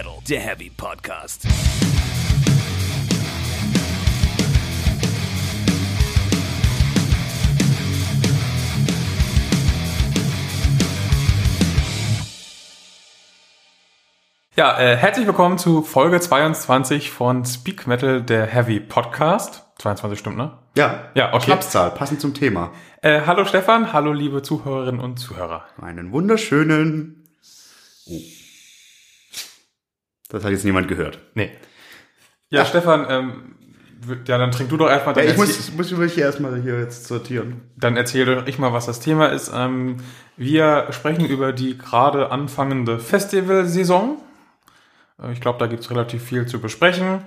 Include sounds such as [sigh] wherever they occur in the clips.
Metal, der Heavy Podcast. Ja, äh, herzlich willkommen zu Folge 22 von Speak Metal, der Heavy Podcast. 22 stimmt, ne? Ja, Ja, okay. Schnapszahl, passend zum Thema. Äh, hallo Stefan, hallo liebe Zuhörerinnen und Zuhörer. Einen wunderschönen. Oh. Das hat jetzt niemand gehört. Nee. Ja, Stefan, ähm, ja, dann trink du doch erstmal. Ja, ich muss, muss mich hier erstmal hier jetzt sortieren. dann erzähl doch ich mal, was das Thema ist. Ähm, wir sprechen über die gerade anfangende Festivalsaison. Äh, Ich glaube, da gibt's relativ viel zu besprechen.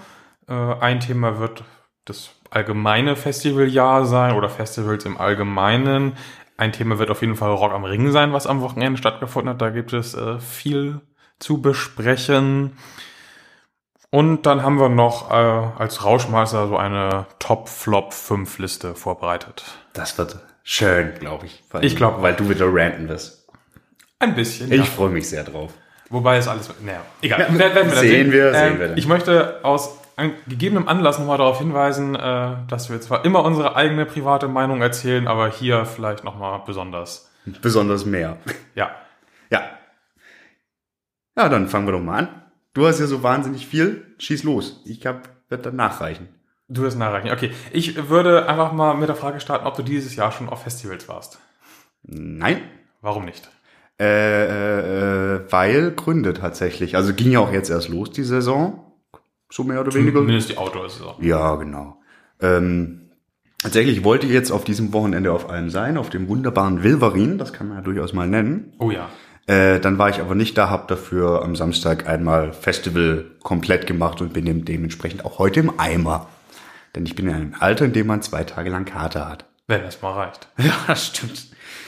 Äh, ein Thema wird das allgemeine Festivaljahr sein oder Festivals im Allgemeinen. Ein Thema wird auf jeden Fall Rock am Ring sein, was am Wochenende stattgefunden hat. Da gibt es äh, viel zu besprechen. Und dann haben wir noch äh, als Rauschmeister so eine Top-Flop-5-Liste vorbereitet. Das wird schön, glaube ich. Weil, Ich glaub- Weil du wieder ranten wirst. Ein bisschen. Ich ja. freue mich sehr drauf. Wobei es alles. Naja, egal. Ja, Werden- werden dann sehen wir, Ähm, sehen wir dann. Ich möchte aus gegebenem Anlass nochmal darauf hinweisen, äh, dass wir zwar immer unsere eigene private Meinung erzählen, aber hier vielleicht nochmal besonders. Besonders mehr. Ja. Ja. Ja, dann fangen wir doch mal an. Du hast ja so wahnsinnig viel. Schieß los. Ich hab, werd dann nachreichen. Du wirst nachreichen. Okay. Ich würde einfach mal mit der Frage starten, ob du dieses Jahr schon auf Festivals warst. Nein. Warum nicht? Äh, äh, weil Gründe tatsächlich. Also ging ja auch jetzt erst los, die Saison. So mehr oder weniger. Zumindest die Outdoor-Saison. Ja, genau. Ähm, tatsächlich wollte ich jetzt auf diesem Wochenende auf einem sein, auf dem wunderbaren Wilverin, das kann man ja durchaus mal nennen. Oh ja. Äh, dann war ich aber nicht da, hab dafür am Samstag einmal Festival komplett gemacht und bin dem dementsprechend auch heute im Eimer. Denn ich bin in einem Alter, in dem man zwei Tage lang Kater hat. Wenn das mal reicht. [laughs] Ja, das stimmt.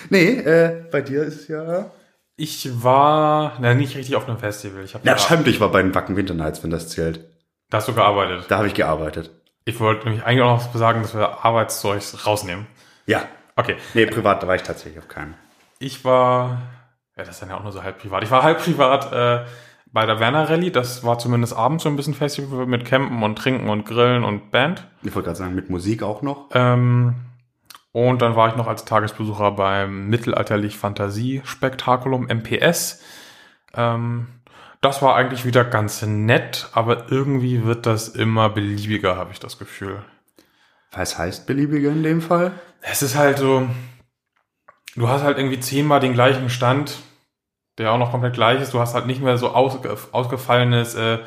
Nee, äh, bei dir ist es ja... Ich war, na, nicht richtig auf einem Festival. Ich habe Ja, stimmt, ich war bei den Wacken Winter Nights, wenn das zählt. Da hast du gearbeitet. Da habe ich gearbeitet. Ich wollte nämlich eigentlich auch noch sagen, dass wir Arbeitszeugs rausnehmen. Ja. Okay. Nee, privat da war ich tatsächlich auf keinem. Ich war, ja, das ist dann ja auch nur so halb privat. Ich war halb privat äh, bei der Werner Rallye. Das war zumindest abends so ein bisschen Festival mit Campen und Trinken und Grillen und Band. Ich wollte gerade sagen, mit Musik auch noch. Ähm, und dann war ich noch als Tagesbesucher beim Mittelalterlich Fantasie-Spektakulum MPS. Ähm, das war eigentlich wieder ganz nett, aber irgendwie wird das immer beliebiger, habe ich das Gefühl. Was heißt beliebige in dem Fall? Es ist halt so, du hast halt irgendwie zehnmal den gleichen Stand, der auch noch komplett gleich ist. Du hast halt nicht mehr so ausge, ausgefallenes äh,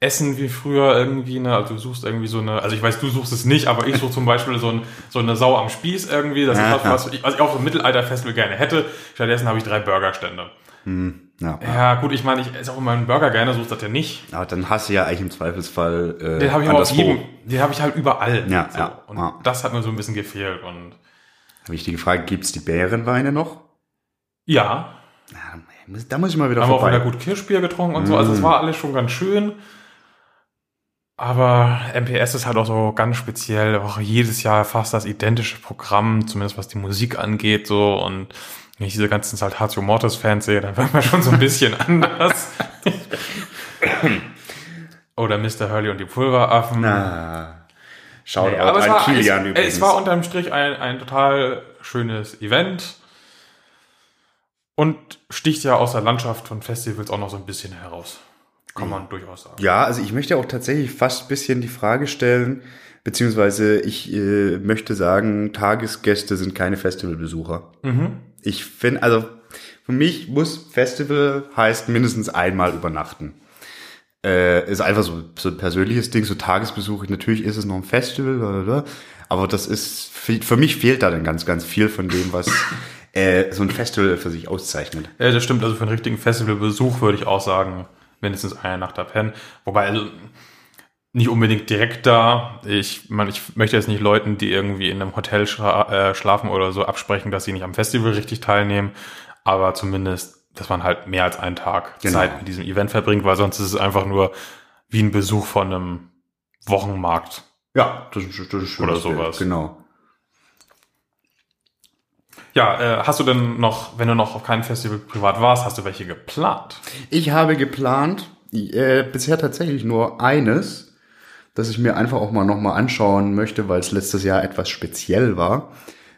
Essen wie früher irgendwie, ne? Also du suchst irgendwie so eine, also ich weiß, du suchst es nicht, aber ich suche zum Beispiel so, ein, so eine Sau am Spieß irgendwie. Das ist was, was ich, was ich auf so einem Mittelalter-Festival gerne hätte. Stattdessen habe ich drei Burgerstände. Ja. Ja, gut, ich meine, ich esse auch immer einen Burger gerne, so ist das ja nicht. Aber dann hast du ja eigentlich im Zweifelsfall äh, Den habe ich aber auf anderswo. jedem, den habe ich halt überall. Ja, so. ja, Und ja. das hat mir so ein bisschen gefehlt und Wichtige Frage, gibt's die Bärenweine noch? ja, muss- da muss ich mal wieder haben wir auch vorbei. wieder gut Kirschbier getrunken und so. Also es war alles schon ganz schön. Aber MPS ist halt auch so ganz speziell, auch jedes Jahr fast das identische Programm, zumindest was die Musik angeht, so. Und wenn ich diese ganzen Saltatio Mortis Fans sehe, dann wird man schon so ein bisschen [laughs] anders. [laughs] Oder Mr. Hurley und die Pulveraffen. Na, schaut Nee, aber es an war, Kilian es, übrigens. es war unterm Strich ein, ein total schönes Event und sticht ja aus der Landschaft von Festivals auch noch so ein bisschen heraus. Kann man durchaus sagen. ja, also ich möchte auch tatsächlich fast ein bisschen die Frage stellen, beziehungsweise ich äh, möchte sagen, Tagesgäste sind keine Festivalbesucher. Mhm. Ich finde, also für mich muss Festival heißt mindestens einmal übernachten. Äh, ist einfach so, so ein persönliches Ding, so Tagesbesuch. Natürlich ist es noch ein Festival, blablabla, aber das ist, für mich fehlt da dann ganz, ganz viel von dem, was [laughs] äh, so ein Festival für sich auszeichnet. Ja, das stimmt. Also für einen richtigen Festivalbesuch würde ich auch sagen, mindestens eine Nacht da pennen. Wobei, also nicht unbedingt direkt da. Ich meine, ich möchte jetzt nicht Leuten, die irgendwie in einem Hotel schla äh, schlafen oder so, absprechen, dass sie nicht am Festival richtig teilnehmen. Aber zumindest, dass man halt mehr als einen Tag Genau. Zeit mit diesem Event verbringt, weil sonst ist es einfach nur wie ein Besuch von einem Wochenmarkt. Ja, das, ist- das ist Oder das Bild, sowas. Genau. Ja, äh, hast du denn noch, wenn du noch auf keinem Festival privat warst, hast du welche geplant? Ich habe geplant, Äh, bisher tatsächlich nur eines, das ich mir einfach auch mal nochmal anschauen möchte, weil es letztes Jahr etwas speziell war.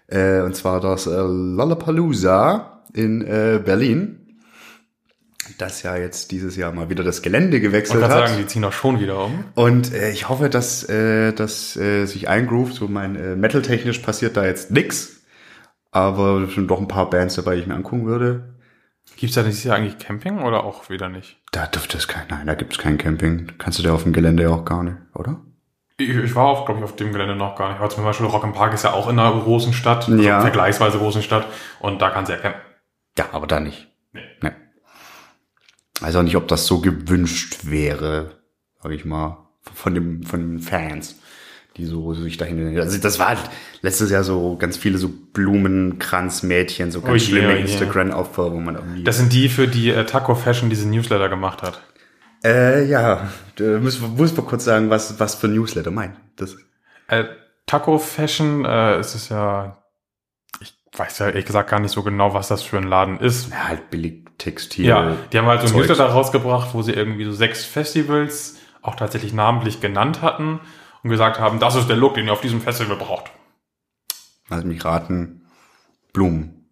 Äh, und zwar das äh, Lollapalooza in äh, Berlin. Das ja jetzt dieses Jahr mal wieder das Gelände Ich gewechselt hat. gerade sagen, die ziehen doch schon wieder um. Und äh, ich hoffe, dass äh, das äh, sich eingroovt. So mein äh, Metal-technisch passiert da jetzt nix. Aber sind doch ein paar Bands dabei, die ich mir angucken würde. Gibt's da dieses Jahr eigentlich Camping oder auch wieder nicht? Da dürfte es kein, nein, da gibt es kein Camping. Kannst du da auf dem Gelände ja auch gar nicht, oder? Ich, ich war, auf, glaube ich, auf dem Gelände noch gar nicht. Aber zum Beispiel Rock im Park ist ja auch in einer großen Stadt, also Ja. vergleichsweise großen Stadt. Und da kannst du ja campen. Ja, aber da nicht. Nee. Nee. Weiß auch nicht, ob das so gewünscht wäre, sag ich mal, von dem, von den Fans, die so sich dahin. Also das war halt letztes Jahr so ganz viele so Blumenkranzmädchen, so ganz Oh schlimme oh je. Instagram-Opfer, wo man irgendwie. Das sind die, für die äh, Taco Fashion diese Newsletter gemacht hat. äh, ja, da müssen muss wir kurz sagen, was, was für Newsletter meint. Das, Äh, Taco Fashion äh, ist es ja, ich weiß ja ehrlich gesagt gar nicht so genau, was das für ein Laden ist. ja, halt billig Textil. Ja, die haben halt so ein. Newsletter rausgebracht, wo sie irgendwie so sechs Festivals auch tatsächlich namentlich genannt hatten und gesagt haben, das ist der Look, den ihr auf diesem Festival braucht. Lass mich raten. Blumen.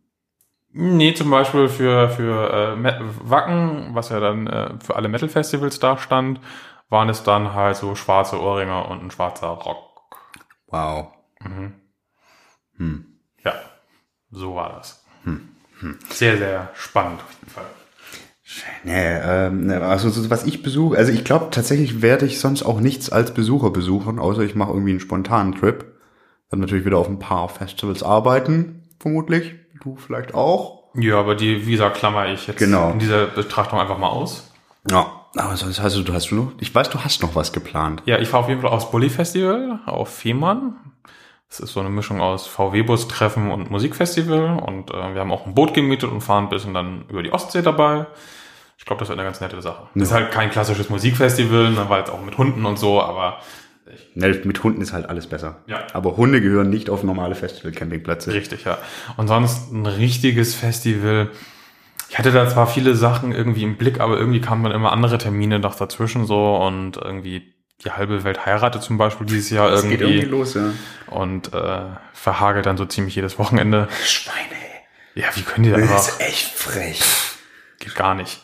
Nee, zum Beispiel für, für äh, Wacken, was ja dann äh, für alle Metal-Festivals da stand, waren es dann halt so schwarze Ohrringe und ein schwarzer Rock. Wow. Ja, so war das. Sehr, sehr spannend auf jeden Fall. Nee, ähm, also so, was ich besuche, also ich glaube tatsächlich werde ich sonst auch nichts als Besucher besuchen, außer ich mache irgendwie einen spontanen Trip. Dann natürlich wieder auf ein paar Festivals arbeiten, vermutlich. Du vielleicht auch. Ja, aber die Visa klammer ich jetzt Genau. in dieser Betrachtung einfach mal aus. Ja. Aber sonst hast du, du hast du noch, ich weiß, du hast noch was geplant. Ja, ich fahre auf jeden Fall aufs Bully Festival auf Fehmarn. Das ist so eine Mischung aus VW-Bus-Treffen und Musikfestival. Und äh, wir haben auch ein Boot gemietet und fahren ein bisschen dann über die Ostsee dabei. Ich glaube, das wird eine ganz nette Sache. Das ist halt kein klassisches Musikfestival, ne, weil es auch mit Hunden und so, aber Ne, mit Hunden ist halt alles besser. Ja. Aber Hunde gehören nicht auf normale Festival-Campingplätze. richtig, ja. Und sonst ein richtiges Festival. Ich hatte da zwar viele Sachen irgendwie im Blick, aber irgendwie kamen dann immer andere Termine noch dazwischen so und irgendwie die halbe Welt heiratet zum Beispiel dieses Jahr Das irgendwie. geht irgendwie los, ja. und äh, verhagelt dann so ziemlich jedes Wochenende. Schweine. Ja, wie können die da Das ist echt frech. Geht gar nicht.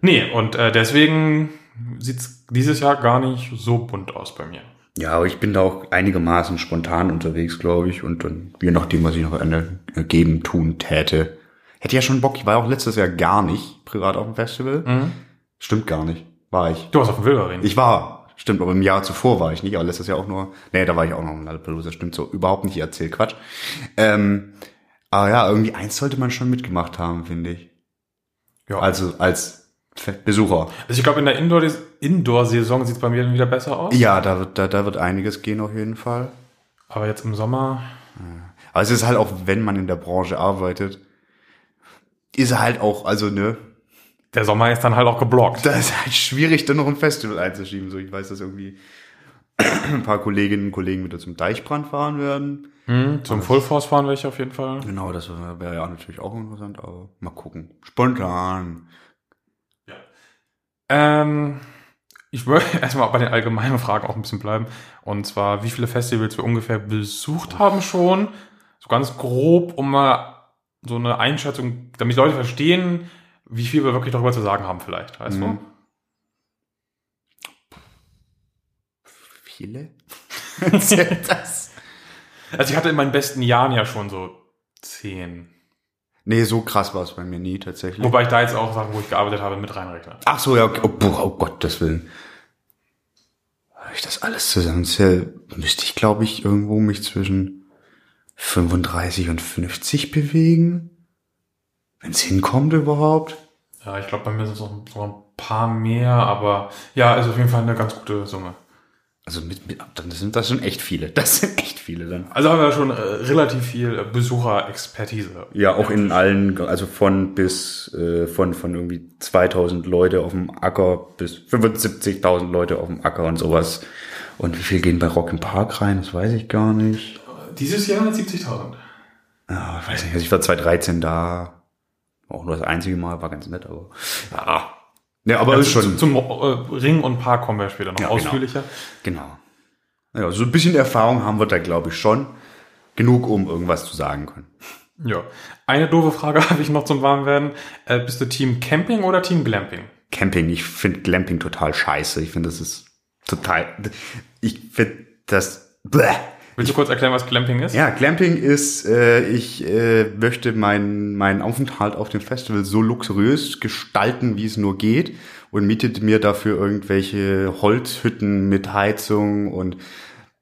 Nee, und äh, deswegen sieht's dieses Jahr gar nicht so bunt aus bei mir. Ja, aber ich bin da auch einigermaßen spontan unterwegs, glaube ich. Und dann, je nachdem, was ich noch eine, geben, tun täte. Hätte ja schon Bock. Ich war auch letztes Jahr gar nicht privat auf dem Festival. Stimmt gar nicht. War ich. Du warst auf dem Wilderin. Ich war. Stimmt, aber im Jahr zuvor war ich nicht. Aber letztes Jahr auch nur. Nee, da war ich auch noch im Lollapalooza. Stimmt so. Überhaupt nicht. Ich erzähl Quatsch. Ähm, aber ja, irgendwie eins sollte man schon mitgemacht haben, finde ich. ja. Also als Besucher. Also ich glaube, in der Indoor- Indoor-Saison sieht's bei mir dann wieder besser aus. Ja, da wird, da, da wird einiges gehen auf jeden Fall. Aber jetzt im Sommer, Aber es ist halt auch, wenn man in der Branche arbeitet, ist halt auch, also ne, der Sommer ist dann halt auch geblockt. da ist halt schwierig, dann noch ein Festival einzuschieben. So, ich weiß, dass irgendwie [clears throat] ein paar Kolleginnen und Kollegen wieder zum Deichbrand fahren werden. Hm, zum Full Force fahren ich auf jeden Fall. Genau, das wäre ja natürlich auch interessant, aber mal gucken. Spontan. Ähm, ich würde [laughs] erstmal bei den allgemeinen Fragen auch ein bisschen bleiben. Und zwar, wie viele Festivals wir ungefähr besucht haben schon. So ganz grob, um mal so eine Einschätzung, damit die Leute verstehen, wie viel wir wirklich darüber zu sagen haben vielleicht, weißt Mhm. du? Viele? [laughs] Zählt das? Also ich hatte in meinen besten Jahren ja schon so zehn. Nee, so krass war es bei mir nie tatsächlich. Wobei ich da jetzt auch Sachen, wo ich gearbeitet habe, mit reinrechne. Ach so, ja, okay. oh, boah, oh Gottes Willen. Wenn ich das alles zusammenzähle, müsste ich, glaube ich, irgendwo mich zwischen 35 und 50 bewegen. Wenn es hinkommt überhaupt. Ja, ich glaube, bei mir sind es noch so ein paar mehr, aber ja, ist auf jeden Fall eine ganz gute Summe. Also mit, mit dann sind das schon echt viele. Das sind echt viele dann. Also haben wir schon äh, relativ viel Besucherexpertise. Ja, auch in allen, also von bis, äh, von, von irgendwie 2000 Leute auf dem Acker bis 75.000 Leute auf dem Acker und sowas. Und wie viel gehen bei Rock im Park rein? Das weiß ich gar nicht. Dieses Jahr 70.000. Ja, ich weiß nicht, also ich war 2013 da. Auch nur das einzige Mal, war ganz nett, aber ja, Ja, aber Ja, ist zu- schon. Zum äh, Ring und Park kommen wir später noch Ja, genau. ausführlicher. Genau. Ja, so ein bisschen Erfahrung haben wir da, glaube ich, schon. Genug, um irgendwas zu sagen können. Ja. Eine doofe Frage [laughs] habe ich noch zum Warmwerden. Äh, bist du Team Camping oder Team Glamping? Camping, ich finde Glamping total scheiße. Ich finde, das ist total. Ich finde das. Bäh. Willst du kurz erklären, was Glamping ist? Ja, Glamping ist, äh, ich äh, möchte meinen meinen Aufenthalt auf dem Festival so luxuriös gestalten, wie es nur geht und mietet mir dafür irgendwelche Holzhütten mit Heizung und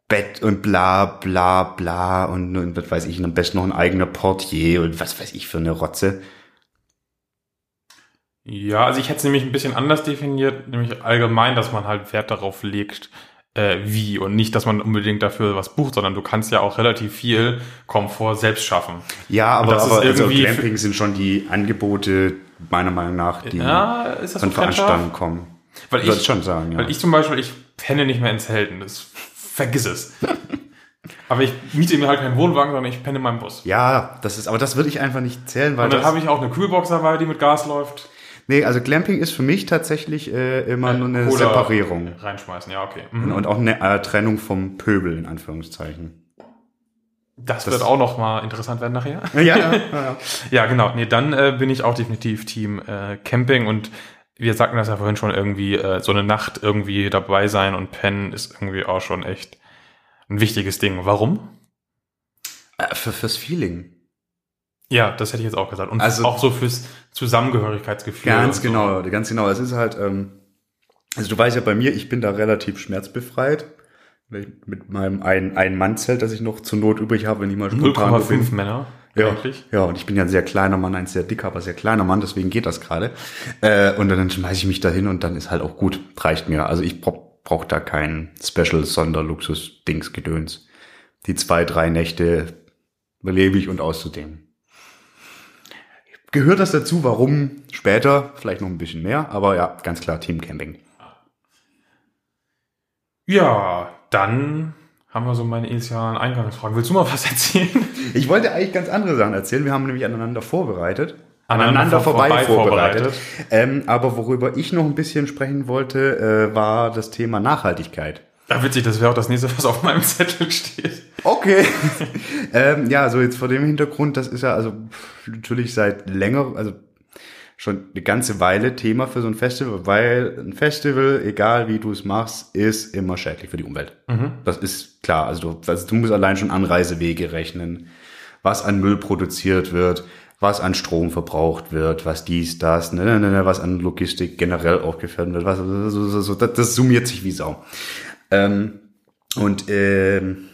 Bett und bla bla bla und, und was weiß ich, am besten noch ein eigener Portier und was weiß ich für eine Rotze. Ja, also ich hätte es nämlich ein bisschen anders definiert, nämlich allgemein, dass man halt Wert darauf legt, äh, wie und nicht, dass man unbedingt dafür was bucht, sondern du kannst ja auch relativ viel Komfort selbst schaffen. Ja, aber, das ist aber also Glamping sind schon die Angebote meiner Meinung nach, die Ja, von so? Veranstaltungen kommen. Weil ich, ich schon sagen, ja. weil ich zum Beispiel, ich penne nicht mehr ins Helden, das vergiss es. [laughs] Aber ich miete mir halt keinen Wohnwagen, sondern ich penne in meinem Bus. ja, das ist, aber das würde ich einfach nicht zählen, weil Und dann habe ich auch eine Kühlbox dabei, die mit Gas läuft. Nee, also Glamping ist für mich tatsächlich äh, immer nur eine Oder Separierung. Reinschmeißen, ja, okay. Mhm. Und auch eine äh, Trennung vom Pöbel, in Anführungszeichen. Das, das- wird auch noch mal interessant werden nachher. Ja, ja, ja. ja. [laughs] Ja, genau. Nee, dann äh, bin ich auch definitiv Team äh, Camping und wir sagten das ja vorhin schon irgendwie, äh, so eine Nacht irgendwie dabei sein und pennen ist irgendwie auch schon echt ein wichtiges Ding. Warum? Äh, für, fürs Feeling. Ja, das hätte ich jetzt auch gesagt. Und Also- auch so fürs Zusammengehörigkeitsgefühl. Ganz so. genau, ganz genau. Es ist halt, ähm, also du weißt ja bei mir, ich bin da relativ schmerzbefreit. Mit meinem ein, ein Mann-Zelt, das ich noch zur Not übrig habe, wenn ich mal spontan wo 0,5 bin. Männer Ja, eigentlich. ja, und ich bin ja ein sehr kleiner Mann, ein sehr dicker, aber sehr kleiner Mann, deswegen geht das gerade. Äh, und dann schmeiße ich mich da hin und dann ist halt auch gut, reicht mir. Also ich brauch, brauch da kein Special Sonderluxus-Dings-Gedöns. Die zwei, drei Nächte überlebe ich und auszudem. Gehört das dazu? Warum? Später, vielleicht noch ein bisschen mehr, aber ja, ganz klar Team Camping. Ja, dann haben wir so meine initialen Eingangsfragen. Willst du mal was erzählen? Ich wollte eigentlich ganz andere Sachen erzählen. Wir haben nämlich aneinander vorbereitet. Aneinander vorbei vorbereitet. Ähm, aber worüber ich noch ein bisschen sprechen wollte, äh, war das Thema Nachhaltigkeit. Ja, witzig, das wäre auch das nächste, was auf meinem [laughs] Zettel steht. Okay. [laughs] ähm, ja, so jetzt vor dem Hintergrund, das ist ja also natürlich seit länger, also schon eine ganze Weile Thema für so ein Festival, weil ein Festival, egal wie du es machst, ist immer schädlich für die Umwelt. Das ist klar. Also du, also du musst allein schon Anreisewege rechnen, was an Müll produziert wird, was an Strom verbraucht wird, was dies, das, ne, ne, ne, ne, was an Logistik generell aufgeführt wird, was, so, so, so, das, das summiert sich wie Sau. Ähm, und ähm,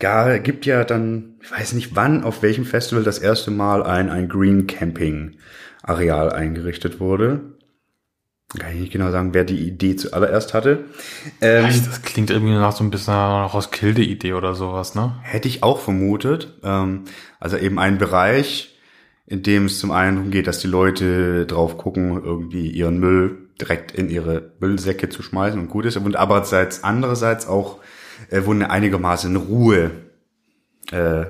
ja, gibt ja dann, ich weiß nicht wann, auf welchem Festival das erste Mal ein, ein Green Camping Areal eingerichtet wurde. Kann ich nicht genau sagen, wer die Idee zuallererst hatte. Ähm, das klingt irgendwie nach so ein bisschen einer Roskilde-Idee oder sowas, ne? Hätte ich auch vermutet. Ähm, also eben ein Bereich, in dem es zum einen darum geht, dass die Leute drauf gucken, irgendwie ihren Müll direkt in ihre Müllsäcke zu schmeißen und gut ist. Und aberseits andererseits auch, äh, wo eine einigermaßen Ruhe äh,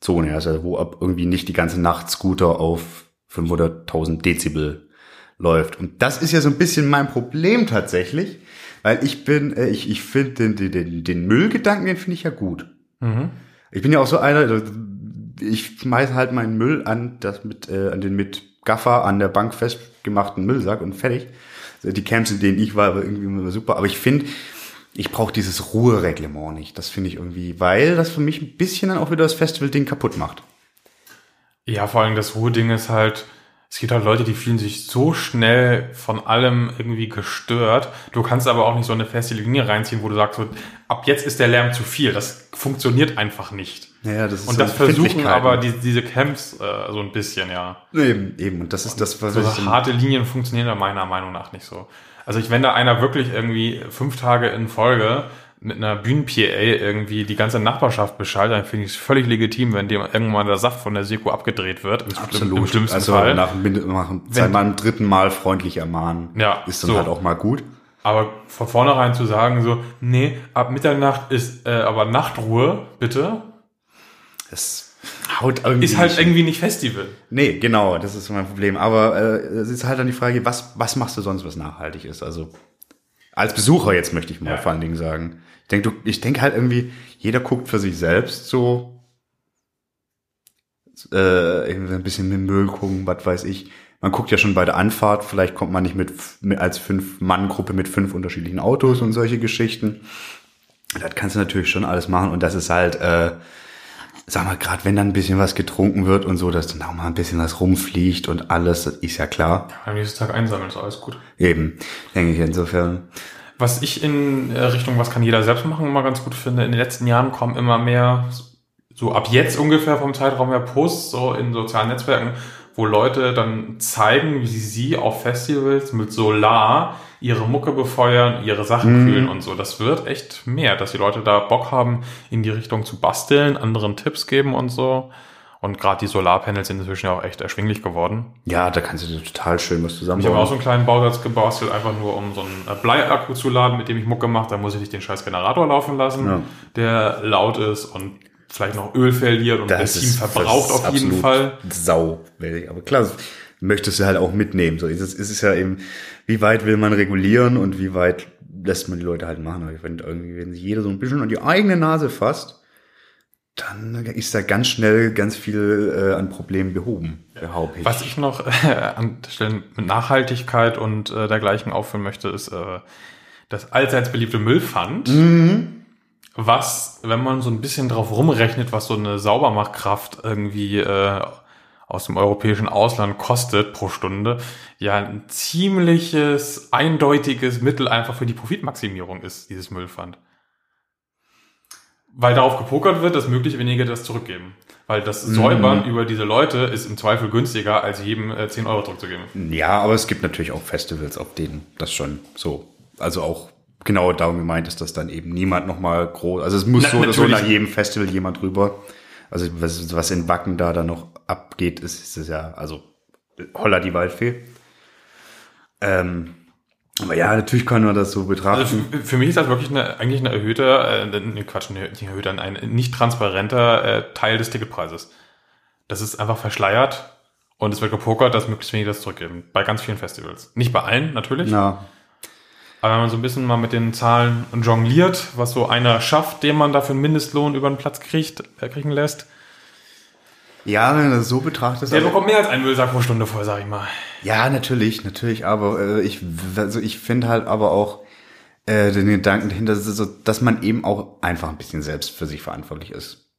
Zone, also wo ab irgendwie nicht die ganze Nacht Scooter auf 500.000 Dezibel läuft. Und das ist ja so ein bisschen mein Problem tatsächlich, weil ich bin, äh, ich, ich finde den, den, den, Müllgedanken, den finde ich ja gut. Ich bin ja auch so einer, ich schmeiße halt meinen Müll an, das mit, äh, an den mit Gaffer an der Bank festgemachten Müllsack und fertig. Die Camps, in denen ich war, war irgendwie immer super. Aber ich finde, ich brauche dieses Ruhereglement nicht. Das finde ich irgendwie, weil das für mich ein bisschen dann auch wieder das Festival-Ding kaputt macht. Ja, vor allem das Ruhe-Ding ist halt, es gibt halt Leute, die fühlen sich so schnell von allem irgendwie gestört. Du kannst aber auch nicht so eine feste Linie reinziehen, wo du sagst, so, ab jetzt ist der Lärm zu viel. Das funktioniert einfach nicht. Ja, das ist Und so das versuchen aber die, diese Camps äh, so ein bisschen, ja. Eben, eben. Und das ist das, was So ich... harte Linien funktionieren da meiner Meinung nach nicht so. Also ich, wenn da einer wirklich irgendwie fünf Tage in Folge mit einer Bühnen-PA irgendwie die ganze Nachbarschaft beschaltet, dann finde ich es völlig legitim, wenn dem irgendwann der Saft von der Seko abgedreht wird. Im, Absolut. Im schlimmsten also Fall. nach, nach dem zweimal, dritten Mal freundlich ermahnen, Ja, ist dann so. halt auch mal gut. Aber von vornherein zu sagen, so, nee, ab Mitternacht ist äh, aber Nachtruhe, bitte. Das haut irgendwie Ist halt nicht- irgendwie nicht Festival. Nee, genau, das ist mein Problem. Aber äh, es ist halt dann die Frage, was, was machst du sonst, was nachhaltig ist? Also als Besucher jetzt möchte ich mal Ja. vor allen Dingen sagen. Ich denke, du, ich denke halt irgendwie, jeder guckt für sich selbst so äh, ein bisschen mit Müll gucken, was weiß ich. Man guckt ja schon bei der Anfahrt, vielleicht kommt man nicht mit, mit als Fünf-Mann-Gruppe mit fünf unterschiedlichen Autos und solche Geschichten. Das kannst du natürlich schon alles machen und das ist halt, äh, sag mal, gerade wenn dann ein bisschen was getrunken wird und so, dass dann auch mal ein bisschen was rumfliegt und alles, das ist ja klar. Am nächsten Tag einsammeln, ist alles gut. Eben, denke ich insofern. Was ich in äh, Richtung, was kann jeder selbst machen, immer ganz gut finde, in den letzten Jahren kommen immer mehr, so ab jetzt ungefähr vom Zeitraum her Posts, so in sozialen Netzwerken, wo Leute dann zeigen, wie sie auf Festivals mit Solar ihre Mucke befeuern, ihre Sachen kühlen und so. Das wird echt mehr, dass die Leute da Bock haben, in die Richtung zu basteln, anderen Tipps geben und so. Und gerade die Solarpanels sind inzwischen ja auch echt erschwinglich geworden. Ja, da kannst du total schön was Ich habe auch so zusammenbauen. einen kleinen Bausatz gebastelt, einfach nur um so einen Bleiakku zu laden, mit dem ich Mucke mache. Da muss ich nicht den scheiß Generator laufen lassen, Ja. der laut ist und vielleicht noch Öl verliert und Benzin verbraucht das ist auf jeden Fall. Sauwältig. Aber klar, das möchtest du halt auch mitnehmen. So ist es, ist es ja eben, wie weit will man regulieren und wie weit lässt man die Leute halt machen. Aber ich finde irgendwie, wenn sich jeder so ein bisschen an die eigene Nase fasst, dann ist da ganz schnell ganz viel äh, an Problemen behoben, behaupte ich. Was ich noch [laughs] äh, an der Stelle mit Nachhaltigkeit und äh, dergleichen aufführen möchte, ist äh, das allseits beliebte Müllpfand. Was, wenn man so ein bisschen drauf rumrechnet, was so eine Saubermachkraft irgendwie äh, aus dem europäischen Ausland kostet pro Stunde, ja ein ziemliches, eindeutiges Mittel einfach für die Profitmaximierung ist, dieses Müllpfand. Weil darauf gepokert wird, dass möglichst wenige das zurückgeben. Weil das Säubern über diese Leute ist im Zweifel günstiger, als jedem äh, 10 Euro zurückzugeben. Ja, aber es gibt natürlich auch Festivals, auf denen das schon so, also auch genau darum gemeint ist, dass dann eben niemand nochmal groß, also es muss Na, so oder so nach jedem Festival jemand rüber. Also was, was in Wacken da dann noch abgeht, ist, ist es ja, also holla die Waldfee. Ähm, aber ja, natürlich kann man das so betrachten. Also für, mich ist das wirklich eine, eigentlich eine erhöhte, äh, ne, Quatsch, eine, nicht erhöhte, ein nicht transparenter äh, Teil des Ticketpreises. Das ist einfach verschleiert und es wird gepokert, dass möglichst wenige das zurückgeben. Bei ganz vielen Festivals. Nicht bei allen, natürlich. ja, Aber wenn man so ein bisschen mal mit den Zahlen jongliert, was so einer schafft, den man dafür einen Mindestlohn über den Platz kriegt, äh, kriegen lässt, ja, wenn du das so betrachtest. der aber- bekommt mehr als einen Müllsack pro Stunde voll, sag ich mal. Ja, natürlich, natürlich, aber äh, ich, also ich finde halt aber auch äh, den Gedanken dahinter, dass, man eben auch einfach ein bisschen selbst für sich verantwortlich ist.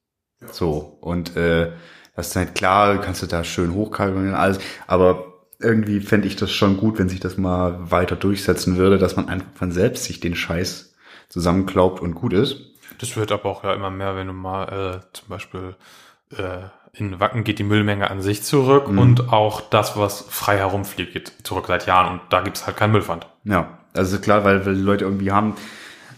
So, und äh, das ist halt klar, kannst du da schön hochkalkulieren und alles, aber irgendwie fände ich das schon gut, wenn sich das mal weiter durchsetzen würde, dass man einfach von selbst sich den Scheiß zusammenklaubt und gut ist. Das wird aber auch ja immer mehr, wenn du mal äh, zum Beispiel äh, in Wacken geht die Müllmenge an sich zurück und auch das, was frei herumfliegt, geht zurück seit Jahren und da gibt es halt keinen Müllpfand. Ja, also klar, weil, weil die Leute irgendwie haben,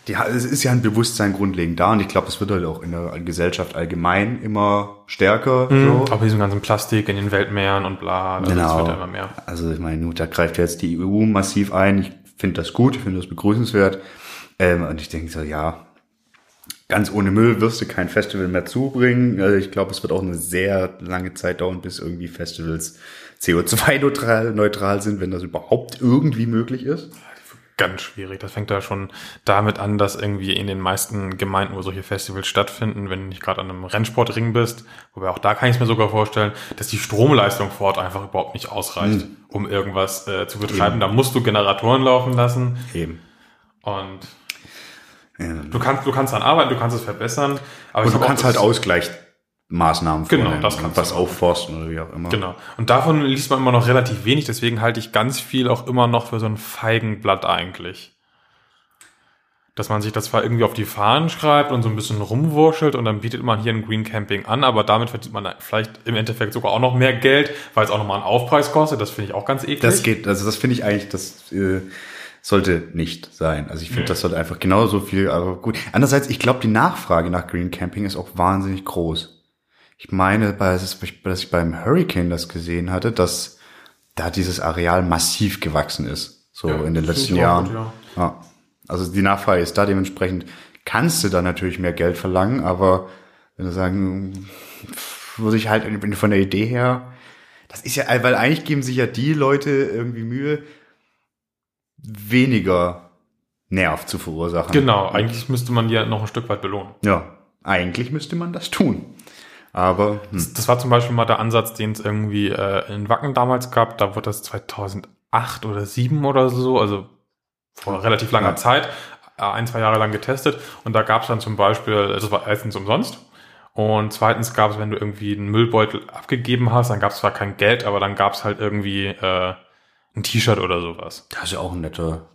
die, es ist ja ein Bewusstsein grundlegend da und ich glaube, es wird halt auch in der Gesellschaft allgemein immer stärker. So. Auch diesem ganzen Plastik in den Weltmeeren und bla, also das wird ja immer mehr. Also ich meine, gut, da greift jetzt die EU massiv ein. Ich finde das gut, ich finde das begrüßenswert. Ähm, und ich denke so, ja, ganz ohne Müll wirst du kein Festival mehr zubringen. Also ich glaube, es wird auch eine sehr lange Zeit dauern, bis irgendwie Festivals CO2-neutral neutral sind, wenn das überhaupt irgendwie möglich ist. Ganz schwierig. Das fängt da schon damit an, dass irgendwie in den meisten Gemeinden, wo solche Festivals stattfinden, wenn du nicht gerade an einem Rennsportring bist, wobei auch da kann ich es mir sogar vorstellen, dass die Stromleistung vor Ort einfach überhaupt nicht ausreicht, um irgendwas äh, zu betreiben. Da musst du Generatoren laufen lassen Eben. und Ja. du kannst, du kannst dann arbeiten, du kannst es verbessern, aber Und du kannst das- halt Ausgleichsmaßnahmen Genau, vornehmen das und kannst was aufforsten oder wie auch immer. Genau. Und davon liest man immer noch relativ wenig, deswegen halte ich ganz viel auch immer noch für so ein Feigenblatt eigentlich. Dass man sich das zwar irgendwie auf die Fahnen schreibt und so ein bisschen rumwurschtelt und dann bietet man hier ein Green Camping an, aber damit verdient man vielleicht im Endeffekt sogar auch noch mehr Geld, weil es auch nochmal einen Aufpreis kostet. Das finde ich auch ganz eklig. Das geht, also das finde ich eigentlich, das äh, sollte nicht sein. Also ich finde, das sollte einfach genauso viel, aber gut. Andererseits, ich glaube, die Nachfrage nach Green Camping ist auch wahnsinnig groß. Ich meine, bei, dass ich beim Hurricane das gesehen hatte, dass da dieses Areal massiv gewachsen ist, so Ja, in den letzten Jahren. gut, ja. ja. Also die Nachfrage ist da, dementsprechend kannst du da natürlich mehr Geld verlangen, aber wenn du sagen, würde ich halt von der Idee her, das ist ja, weil eigentlich geben sich ja die Leute irgendwie Mühe, weniger Nerv zu verursachen. Genau, eigentlich müsste man die ja noch ein Stück weit belohnen. Ja, eigentlich müsste man das tun. Aber hm. Das, das war zum Beispiel mal der Ansatz, den es irgendwie äh, in Wacken damals gab. Da wurde das 2008 oder 2007 oder so, also vor relativ langer Ja. Zeit, äh, ein, zwei Jahre lang getestet. Und da gab es dann zum Beispiel, das war erstens umsonst. Und zweitens gab es, wenn du irgendwie einen Müllbeutel abgegeben hast, dann gab es zwar kein Geld, aber dann gab es halt irgendwie äh, ein T-Shirt oder sowas. das ist ja auch ein netter.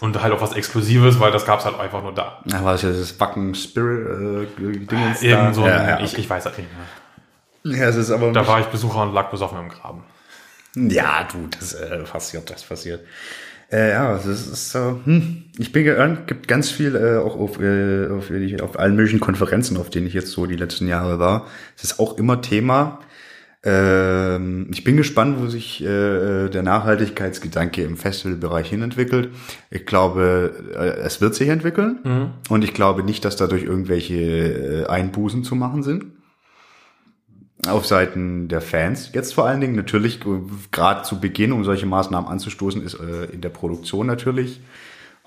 Und halt auch was Exklusives, weil das gab es halt einfach nur da. Da war es ja das Wacken Spirit äh, Dingens Irgend so ein, ja, ja, ich, okay. ich weiß halt nicht mehr. ja, es ist aber Da war ich Besucher und lag besoffen im Graben. Ja, du, das äh, passiert, das passiert. Äh, ja, das ist so, hm, ich bin geirrt, gibt ganz viel äh, auch auf, äh, auf, auf allen möglichen Konferenzen, auf denen ich jetzt so die letzten Jahre war. Es ist auch immer Thema. Ähm, ich bin gespannt, wo sich äh, der Nachhaltigkeitsgedanke im Festivalbereich hinentwickelt. Ich glaube, äh, es wird sich entwickeln und ich glaube nicht, dass dadurch irgendwelche äh, Einbußen zu machen sind auf Seiten der Fans. Jetzt vor allen Dingen natürlich, äh, gerade zu Beginn, um solche Maßnahmen anzustoßen, ist äh, in der Produktion natürlich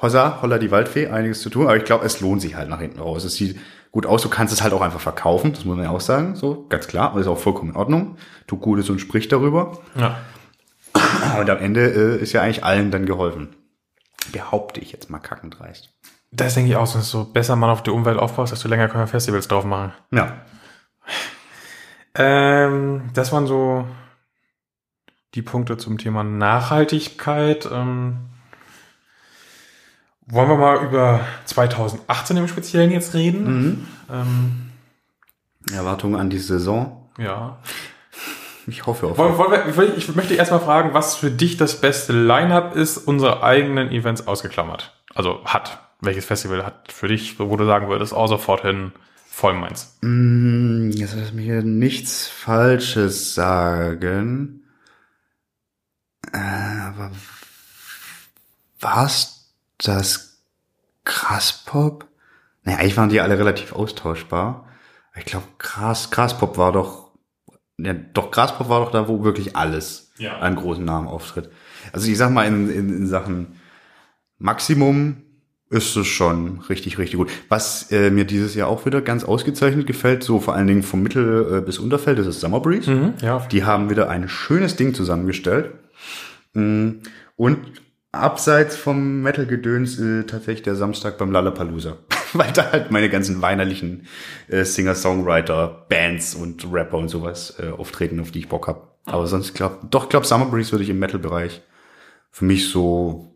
Hossa, Holla die Waldfee, einiges zu tun. Aber ich glaube, es lohnt sich halt nach hinten raus. Es sieht gut aus, du kannst es halt auch einfach verkaufen, das muss man ja auch sagen, so, ganz klar. Aber ist auch vollkommen in Ordnung. Tu Gutes und sprich darüber. Ja. [clears throat] Und am Ende äh, ist ja eigentlich allen dann geholfen. Behaupte ich jetzt mal kackend dreist. Das denke ich auch, ist so besser man auf die Umwelt aufpasst, desto länger können wir Festivals drauf machen. Ja. Ähm, das waren so die Punkte zum Thema Nachhaltigkeit. Ähm, wollen wir mal über 2018 im Speziellen jetzt reden? Ähm, Erwartungen an die Saison. ja. Ich hoffe auf. Wollen, wollen wir, ich möchte erstmal fragen, was für dich das beste Line-Up ist, unsere eigenen Events ausgeklammert. Also hat. Welches Festival hat für dich, wo du sagen würdest, auch sofort hin, voll meins. Mm, Jetzt lass mich hier nichts Falsches sagen. Äh, aber war's das Graspop? Naja, eigentlich waren die alle relativ austauschbar. Ich glaube, Gras, Graspop war doch, ja, doch, Graspop war doch da, wo wirklich alles Ja. an großen Namen auftritt. Also ich sag mal, in, in, in Sachen Maximum ist es schon richtig, richtig gut. Was äh, mir dieses Jahr auch wieder ganz ausgezeichnet gefällt, so vor allen Dingen vom Mittel äh, bis Unterfeld, das ist Summer Breeze. Mhm, ja, Die haben wieder ein schönes Ding zusammengestellt. Mm, Und abseits vom Metal-Gedöns äh, tatsächlich der Samstag beim Lollapalooza. [laughs] Weil da halt meine ganzen weinerlichen äh, Singer-Songwriter, Bands und Rapper und sowas äh, auftreten, auf die ich Bock hab. Aber sonst glaub, doch glaub Summer Breeze würde ich im Metal-Bereich für mich so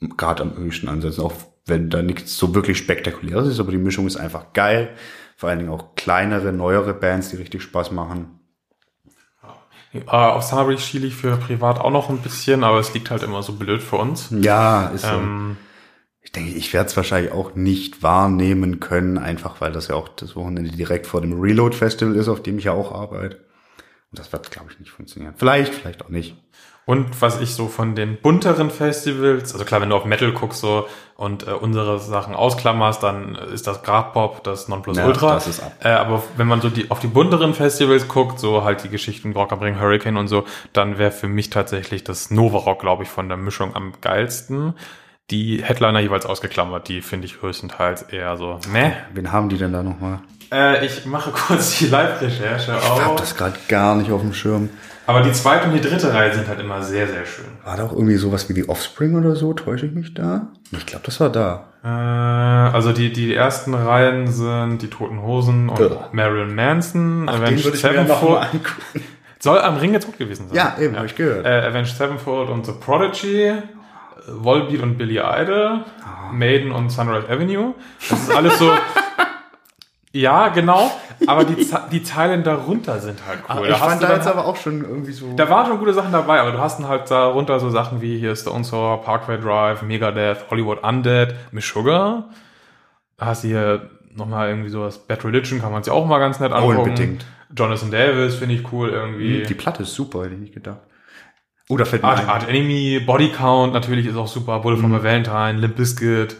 gerade am höchsten ansetzen, auch wenn da nichts so wirklich spektakuläres ist, aber die Mischung ist einfach geil. Vor allen Dingen auch kleinere, neuere Bands, die richtig Spaß machen. Äh, auf Breeze schiele ich für privat auch noch ein bisschen, aber es liegt halt immer so blöd für uns. Ja, ist so. Ähm, Ich denke, ich werde es wahrscheinlich auch nicht wahrnehmen können, einfach weil das ja auch das Wochenende direkt vor dem Reload Festival ist, auf dem ich ja auch arbeite. Und das wird, glaube ich, nicht funktionieren. Vielleicht, vielleicht auch nicht. Und was ich so von den bunteren Festivals, also klar, wenn du auf Metal guckst so und äh, unsere Sachen ausklammerst, dann ist das Grabpop das Nonplusultra. Ja, das ist ab. Äh, aber wenn man so die, auf die bunteren Festivals guckt, so halt die Geschichten Rock am Ring, Hurricane und so, dann wäre für mich tatsächlich das Nova Rock, glaube ich, von der Mischung am geilsten. Die Headliner jeweils ausgeklammert, die finde ich größtenteils eher so, meh. Wen haben die denn da nochmal? Äh, ich mache [laughs] kurz die Live-Recherche Ich hab auf. das gerade gar nicht auf dem Schirm. Aber die zweite und die dritte Reihe sind halt immer sehr, sehr schön. War da auch irgendwie sowas wie die Offspring oder so? Täusche ich mich da? Ich glaube, das war da. Äh, also die, die ersten Reihen sind die Toten Hosen und Ugh. Marilyn Manson, Den Avenged würde ich mir ja noch mal Sevenfold. angucken. Soll am Ring jetzt gut gewesen sein. Ja, eben, hab ich gehört. Äh, Avenged Sevenfold und The Prodigy, Volbeat und Billy Idol, Ah. Maiden und Sunrise Avenue. Das ist alles so. [laughs] ja, genau. Aber die, die Zeilen darunter sind halt cool. ich hast fand da jetzt aber auch schon irgendwie so. da waren schon gute Sachen dabei, aber du hast dann halt darunter so Sachen wie hier Stone Sour, Parkway Drive, Megadeth, Hollywood Undead, Miss Sugar. Da hast du hier nochmal irgendwie sowas, Bad Religion kann man sich auch mal ganz nett angucken. Unbedingt. Jonathan Davis finde ich cool irgendwie. die Platte ist super, hätte ich nicht gedacht. Oh, da fällt mir Art. Art Enemy, Body Count natürlich ist auch super, Bullet for my Valentine, Limp Bizkit.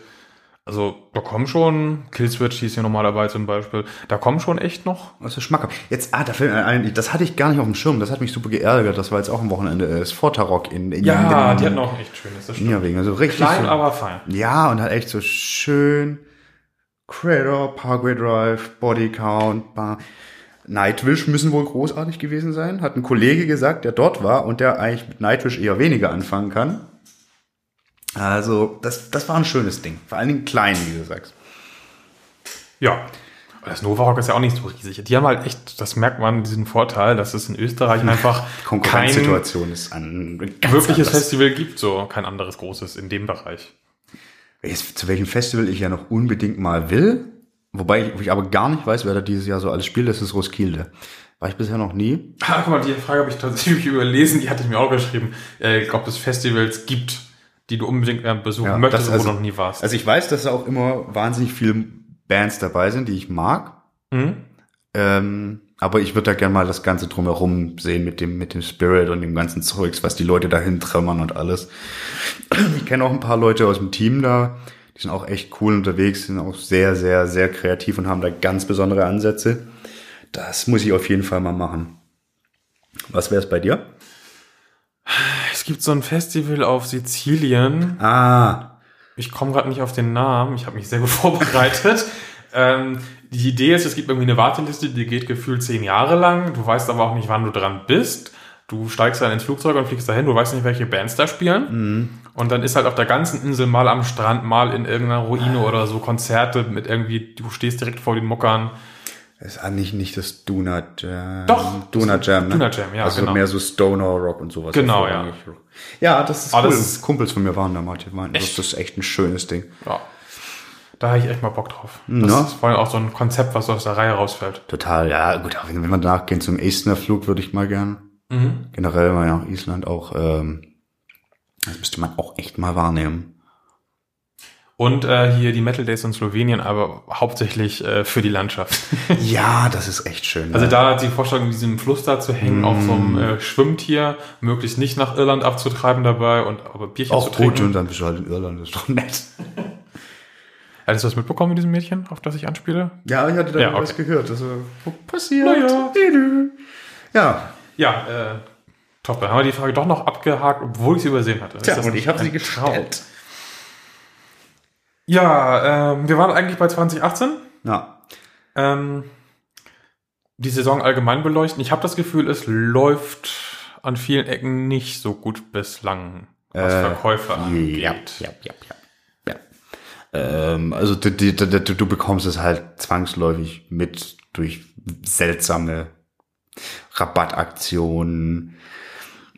Also da kommen schon, Killswitch hieß ja nochmal dabei zum Beispiel, da kommen schon echt noch. Also schmackhaft. Jetzt, ah, da fällt mir ein, das hatte ich gar nicht auf dem Schirm, das hat mich super geärgert, das war jetzt auch am Wochenende, das Fortarok in, in Ja, in, die hatten auch echt schönes, das stimmt. Niederwegen, also richtig Klein, so, aber fein. Ja, und halt echt so schön Cradle, Parkway Drive, Body Count, Bar. Nightwish müssen wohl großartig gewesen sein, hat ein Kollege gesagt, der dort war und der eigentlich mit Nightwish eher weniger anfangen kann. Also, das, das war ein schönes Ding. Vor allen Dingen klein, wie du sagst. Ja. Das Nova Rock ist ja auch nicht so riesig. Die haben halt echt, das merkt man, diesen Vorteil, dass es in Österreich einfach kein Konkurrenzsituation ist ganz wirkliches anders. Festival gibt, so kein anderes großes in dem Bereich. Jetzt, zu welchem Festival ich ja noch unbedingt mal will, wobei ich, ich aber gar nicht weiß, wer da dieses Jahr so alles spielt, das ist Roskilde. War ich bisher noch nie. Ah, guck mal, die Frage habe ich tatsächlich [laughs] überlesen, die hatte ich mir auch geschrieben, äh, ob es Festivals gibt, die du unbedingt äh, besuchen Ja, möchtest, das wo also- du noch nie warst. Also ich weiß, dass da auch immer wahnsinnig viele Bands dabei sind, die ich mag. Mhm. Ähm, aber ich würde da gerne mal das Ganze drumherum sehen mit dem, mit dem Spirit und dem ganzen Zeugs, was die Leute dahin trömmern und alles. Ich kenne auch ein paar Leute aus dem Team da, die sind auch echt cool unterwegs, sind auch sehr, sehr, sehr kreativ und haben da ganz besondere Ansätze. Das muss ich auf jeden Fall mal machen. Was wäre es bei dir? Es gibt so ein Festival auf Sizilien. Ah, Ich komme gerade nicht auf den Namen. Ich habe mich sehr gut [laughs] vorbereitet. ähm, die Idee ist, es gibt irgendwie eine Warteliste, die geht gefühlt zehn Jahre lang. Du weißt aber auch nicht, wann du dran bist. Du steigst dann ins Flugzeug und fliegst dahin. Du weißt nicht, welche Bands da spielen. Und dann ist halt auf der ganzen Insel mal am Strand, mal in irgendeiner Ruine oder so Konzerte mit irgendwie, du stehst direkt vor den Muckern. Ist eigentlich nicht das Duna Jam. Doch, Duna Jam, ne? Duna Jam, ja, Also genau. mehr so Stoner Rock und sowas. Genau, ja. vorrangig. Ja, das ist Aber cool. das ist- Kumpels von mir waren da mal, die meinten, das Echt? ist echt ein schönes Ding. Ja. Da habe ich echt mal Bock drauf. Das Na? ist vor allem auch so ein Konzept, was aus der Reihe rausfällt. Total, ja, gut, wenn, wir danach gehen zum Estner Flug, würde ich mal gern. Mhm. Generell mal nach Island auch, ähm, das müsste man auch echt mal wahrnehmen. Und äh, hier die Metal Days in Slowenien, aber hauptsächlich äh, für die Landschaft. [laughs] Ja, das ist echt schön. Also ja. da hat die Vorstellung, in diesem Fluss da zu hängen, auf so einem äh, Schwimmtier, möglichst nicht nach Irland abzutreiben dabei und aber Bierchen auch zu gut trinken. und dann bist du halt in Irland, das ist doch nett. [laughs] Hättest du das mitbekommen mit diesem Mädchen, auf das ich anspiele? Ja, ich hatte da Ja, was okay. gehört. Also, wo passiert? Naja. Ja, Ja, äh, top. Dann haben wir die Frage doch noch abgehakt, obwohl ich sie übersehen hatte. Tja, das und ich habe sie gestellt. Ja, ähm, wir waren eigentlich bei 2018. Ja. Ähm, die Saison allgemein beleuchten. Ich habe das Gefühl, es läuft an vielen Ecken nicht so gut bislang, was Äh, Verkäufe angeht. Ja, ja, ja, ja. ja. Ähm, also du, du, du, du bekommst es halt zwangsläufig mit durch seltsame Rabattaktionen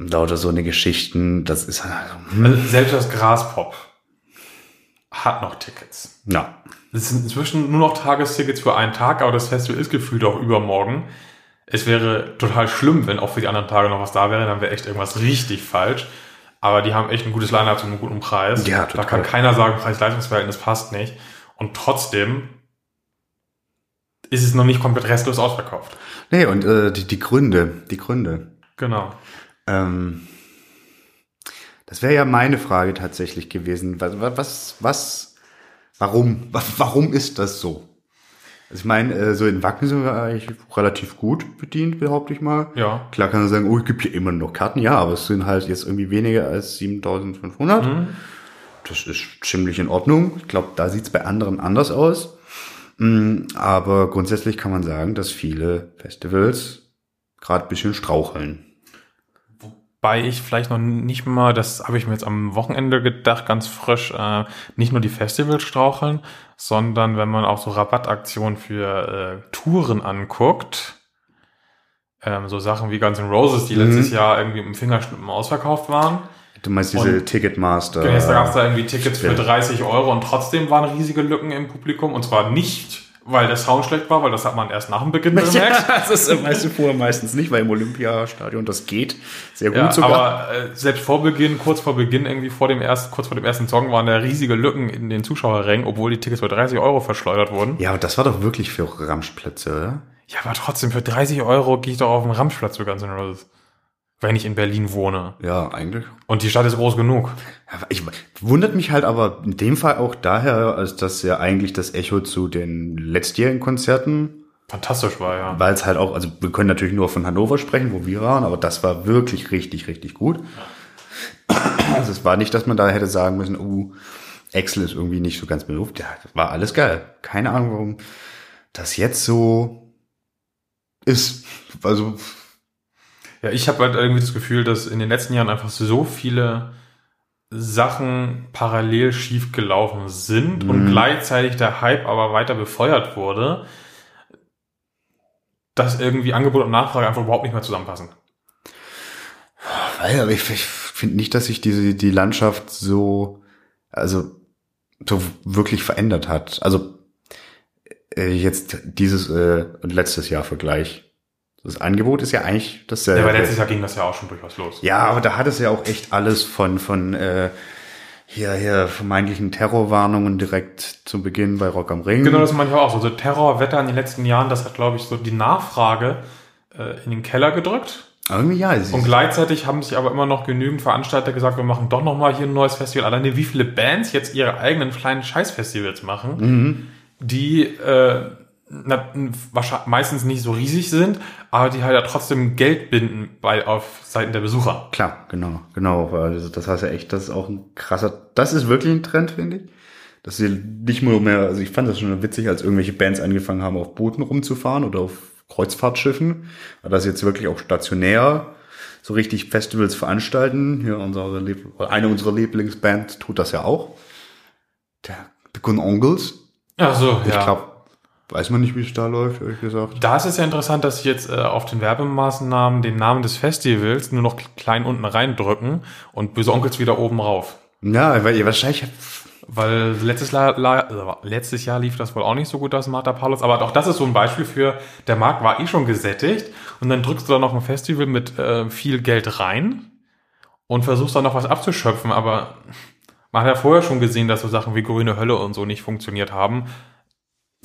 oder so eine Geschichten. Das ist halt, hm, Also selbst das Graspop hat noch Tickets. ja. Es sind inzwischen nur noch Tagestickets für einen Tag, aber das Festival ist gefühlt auch übermorgen. Es wäre total schlimm, wenn auch für die anderen Tage noch was da wäre, dann wäre echt irgendwas richtig falsch. Aber die haben echt ein gutes Line-Up zu einem guten Preis. Ja, Da total. kann keiner sagen, Preis-Leistungsverhältnis passt nicht. Und trotzdem ist es noch nicht komplett restlos ausverkauft. Nee, und äh, die, die Gründe, die Gründe. Genau. Ähm, das wäre ja meine Frage tatsächlich gewesen. Was, was, was warum, wa- warum ist das so? Also ich meine, äh, so in Wacken sind wir eigentlich relativ gut bedient, behaupte ich mal. Ja. Klar kann man sagen, oh, es gibt hier immer noch Karten. Ja, aber es sind halt jetzt irgendwie weniger als 7500. Mhm. Das ist ziemlich in Ordnung. Ich glaube, da sieht's bei anderen anders aus. Mm, Aber grundsätzlich kann man sagen, dass viele Festivals gerade ein bisschen straucheln. Wobei ich vielleicht noch nicht mal, das habe ich mir jetzt am Wochenende gedacht, ganz frisch, äh, nicht nur die Festivals straucheln, sondern wenn man auch so Rabattaktionen für äh, Touren anguckt, ähm, so Sachen wie Guns N' Roses, die Mhm. letztes Jahr irgendwie im Fingerschnippen ausverkauft waren. Du meinst diese Und- Ticketmaster? Genau, Jetzt gab es da irgendwie Tickets für Stimmt. 30 Euro und trotzdem waren riesige Lücken im Publikum. Und zwar nicht, weil der Sound schlecht war, weil das hat man erst nach dem Beginn [laughs] bemerkt. das ist, weißt du vorher meistens nicht, weil im Olympiastadion das geht sehr gut Ja, sogar. aber äh, selbst vor Beginn, kurz vor Beginn, irgendwie vor dem ersten, kurz vor dem ersten Song waren da riesige Lücken in den Zuschauerrängen, obwohl die Tickets für 30 Euro verschleudert wurden. ja, aber das war doch wirklich für Ramschplätze, oder? Ja, aber trotzdem, für 30 Euro gehe ich doch auf den Ramschplatz für Guns N' Roses. Wenn ich in Berlin wohne. Ja, eigentlich. Und die Stadt ist groß genug. Ja, Ich wundert mich halt aber in dem Fall auch daher, als dass ja eigentlich das Echo zu den letztjährigen Konzerten, Fantastisch war, ja. weil es halt auch, also wir können natürlich nur von Hannover sprechen, wo wir waren, aber das war wirklich richtig, richtig gut. Also es war nicht, dass man da hätte sagen müssen, uh, Excel ist irgendwie nicht so ganz beruft. Ja, das war alles geil. Keine Ahnung, warum das jetzt so ist. Also, Ja, ich habe halt irgendwie das Gefühl, dass in den letzten Jahren einfach so viele Sachen parallel schief gelaufen sind und gleichzeitig der Hype aber weiter befeuert wurde, dass irgendwie Angebot und Nachfrage einfach überhaupt nicht mehr zusammenpassen. weil, aber ich, ich finde nicht, dass sich diese, die Landschaft so, also, so wirklich verändert hat. Also, äh, jetzt dieses äh, und letztes Jahr Vergleich. Das Angebot ist ja eigentlich dasselbe. Ja, aber letztes Jahr ging das ja auch schon durchaus los. Ja, aber da hat es ja auch echt alles von, von äh, hier, hier vermeintlichen Terrorwarnungen direkt zu Beginn bei Rock am Ring. Genau, das manchmal auch so. So Terrorwetter in den letzten Jahren, das hat, glaube ich, so die Nachfrage äh, in den Keller gedrückt. Irgendwie ja. es Und gleichzeitig haben sich aber immer noch genügend Veranstalter gesagt, wir machen doch noch mal hier ein neues Festival. Alleine wie viele Bands jetzt ihre eigenen kleinen Scheißfestivals machen, Mhm. die äh, na, wahrscheinlich meistens nicht so riesig sind, aber die halt ja trotzdem Geld binden bei auf Seiten der Besucher. Klar, genau, genau. Also das heißt ja echt, das ist auch ein krasser, das ist wirklich ein Trend, finde ich. Dass sie nicht nur mehr, also ich fand das schon witzig, als irgendwelche Bands angefangen haben, auf Booten rumzufahren oder auf Kreuzfahrtschiffen, aber dass sie jetzt wirklich auch stationär so richtig Festivals veranstalten. Hier unsere eine unserer Lieblingsbands tut das ja auch. Der The Gun Onkels. Ach so, Ich ja. glaube, weiß man nicht, wie es da läuft, ehrlich gesagt. Da ist es ja interessant, dass sie jetzt äh, auf den Werbemaßnahmen den Namen des Festivals nur noch klein unten reindrücken und Böse Onkels wieder oben rauf. Ja, weil ihr wahrscheinlich Weil letztes, La La äh, letztes Jahr lief das wohl auch nicht so gut, das Martha Paulus. Aber auch das ist so ein Beispiel für, der Markt war eh schon gesättigt und dann drückst du da noch ein Festival mit äh, viel Geld rein und versuchst dann noch was abzuschöpfen. Aber man hat ja vorher schon gesehen, dass so Sachen wie Grüne Hölle und so nicht funktioniert haben.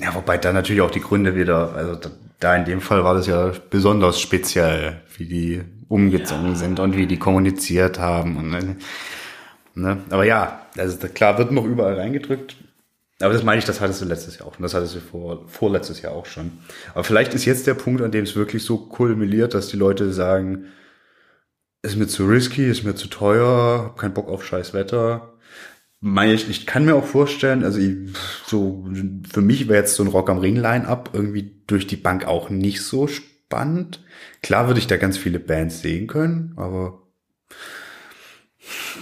Ja, wobei da natürlich auch die Gründe wieder, also da, in dem Fall war das ja besonders speziell, wie die umgezogen sind und wie die kommuniziert haben. Und, äh, ne? Aber ja, also klar wird noch überall reingedrückt. Aber das meine ich, das hattest du letztes Jahr auch. Und das hattest du vor, vorletztes Jahr auch schon. Aber vielleicht ist jetzt der Punkt, an dem es wirklich so kulminiert, dass die Leute sagen, ist mir zu risky, ist mir zu teuer, hab keinen Bock auf scheiß Wetter. Meine ich, ich kann mir auch vorstellen, also ich, so für mich wäre jetzt so ein Rock am Ring Line-up irgendwie durch die Bank auch nicht so spannend. Klar würde ich da ganz viele Bands sehen können, aber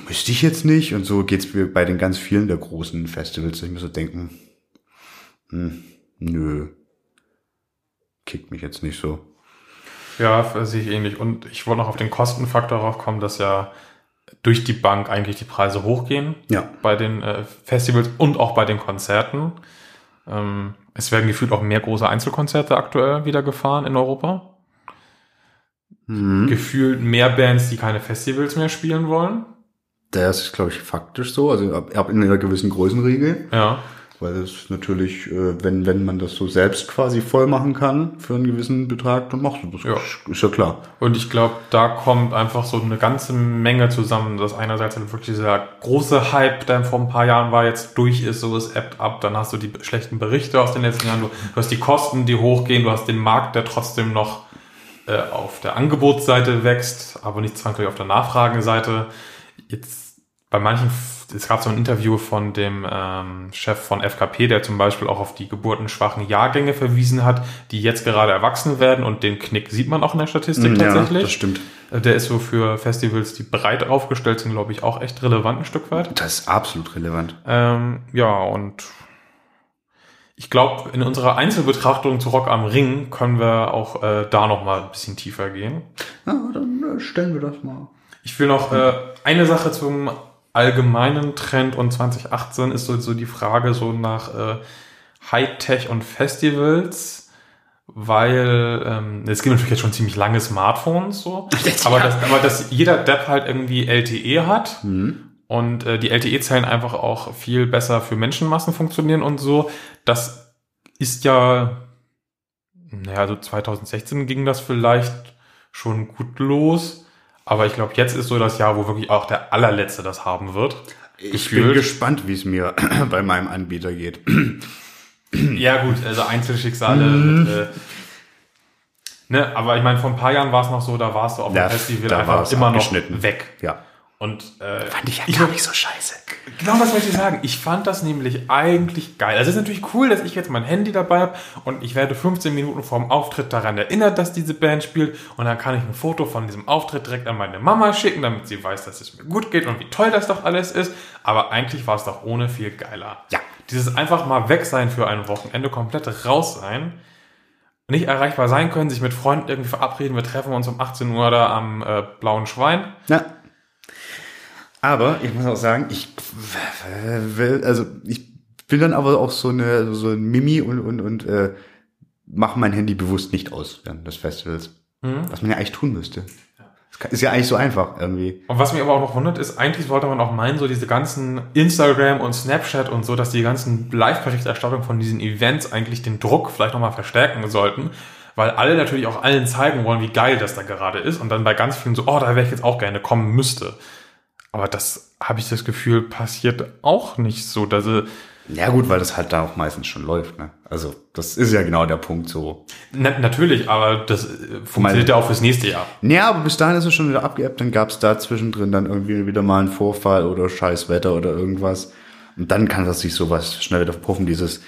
müsste ich jetzt nicht. Und so geht's mir bei den ganz vielen der großen Festivals, ich mir so denken, hm, nö, kickt mich jetzt nicht so. Ja, sehe ich ähnlich. Und ich wollte noch auf den Kostenfaktor raufkommen, dass ja durch die Bank eigentlich die Preise hochgehen. Ja. Bei den äh, Festivals und auch bei den Konzerten. Ähm, es werden gefühlt auch mehr große Einzelkonzerte aktuell wieder gefahren in Europa. Mhm. Gefühlt mehr Bands, die keine Festivals mehr spielen wollen. Das ist, glaube ich, faktisch so, also ab, ab in einer gewissen Größenriege. Ja. Weil es natürlich, äh, wenn, wenn man das so selbst quasi voll machen kann für einen gewissen Betrag, dann machst du das. Ja. Ist ja klar. Und ich glaube, da kommt einfach so eine ganze Menge zusammen, dass einerseits halt wirklich dieser große Hype, der vor ein paar Jahren war, jetzt durch ist, so es ebbt ab, dann hast du die schlechten Berichte aus den letzten Jahren, du, du hast die Kosten, die hochgehen, du hast den Markt, der trotzdem noch äh, auf der Angebotsseite wächst, aber nicht zwangsläufig auf der Nachfrageseite. Jetzt bei manchen, es gab so ein Interview von dem ähm, Chef von FKP, der zum Beispiel auch auf die geburtenschwachen Jahrgänge verwiesen hat, die jetzt gerade erwachsen werden und den Knick sieht man auch in der Statistik tatsächlich. Ja, das stimmt. Äh, Der ist so für Festivals, die breit aufgestellt sind, glaube ich, auch echt relevant ein Stück weit. Das ist absolut relevant. Ähm, ja, und ich glaube, in unserer Einzelbetrachtung zu Rock am Ring können wir auch äh, da noch mal ein bisschen tiefer gehen. Ja, dann äh, stellen wir das mal. Ich will noch äh, eine Sache zum allgemeinen Trend und 2018 ist so, so die Frage so nach äh, Hightech und Festivals, weil ähm, es gibt natürlich jetzt schon ziemlich lange Smartphones so, aber, dass, aber dass jeder Depp halt irgendwie LTE hat. Und äh, die LTE-Zellen einfach auch viel besser für Menschenmassen funktionieren und so, das ist ja, naja, so 2016 ging das vielleicht schon gut los. Aber ich glaube, jetzt ist so das Jahr, wo wirklich auch der allerletzte das haben wird. Ich bin gespannt, wie es mir [clears throat] bei meinem Anbieter geht. [clears throat] Ja, gut, also Einzelschicksale mit, äh, ne, aber ich meine, vor ein paar Jahren war es noch so, da warst du auf Ja, dem Festival einfach immer noch weg. Ja. Und äh, Fand ich ja ich gar nicht so scheiße. Genau das wollte ich sagen. Ich fand das nämlich eigentlich geil. Also es ist natürlich cool, dass ich jetzt mein Handy dabei habe und ich werde 15 Minuten vor dem Auftritt daran erinnert, dass diese Band spielt und dann kann ich ein Foto von diesem Auftritt direkt an meine Mama schicken, damit sie weiß, dass es mir gut geht und wie toll das doch alles ist. Aber eigentlich war es doch ohne viel geiler. Ja. Dieses einfach mal weg sein für ein Wochenende, komplett raus sein, nicht erreichbar sein können, sich mit Freunden irgendwie verabreden, wir treffen uns um 18 Uhr da am äh, Blauen Schwein. Ja. Aber ich muss auch sagen, ich will, also ich bin dann aber auch so eine so ein Mimi und und und äh, mache mein Handy bewusst nicht aus während des Festivals, was man ja eigentlich tun müsste. Das ist ja eigentlich so einfach irgendwie. Und was mich aber auch noch wundert, ist, eigentlich sollte man auch meinen, so diese ganzen Instagram und Snapchat und so, dass die ganzen Live-Berichterstattung von diesen Events eigentlich den Druck vielleicht nochmal verstärken sollten, weil alle natürlich auch allen zeigen wollen, wie geil das da gerade ist und dann bei ganz vielen so, oh, da wäre ich jetzt auch gerne kommen müsste. Aber das habe ich das Gefühl, passiert auch nicht so, dass Ja gut, weil das halt da auch meistens schon läuft. Ne? Also das ist ja genau der Punkt so. na, natürlich, aber das äh, funktioniert ja auch fürs nächste Jahr. Ja, aber bis dahin ist es schon wieder abgeebbt. Dann gab es da zwischendrin dann irgendwie wieder mal einen Vorfall oder scheiß Wetter oder irgendwas. Und dann kann das sich sowas schnell wieder verpuffen. Dieses,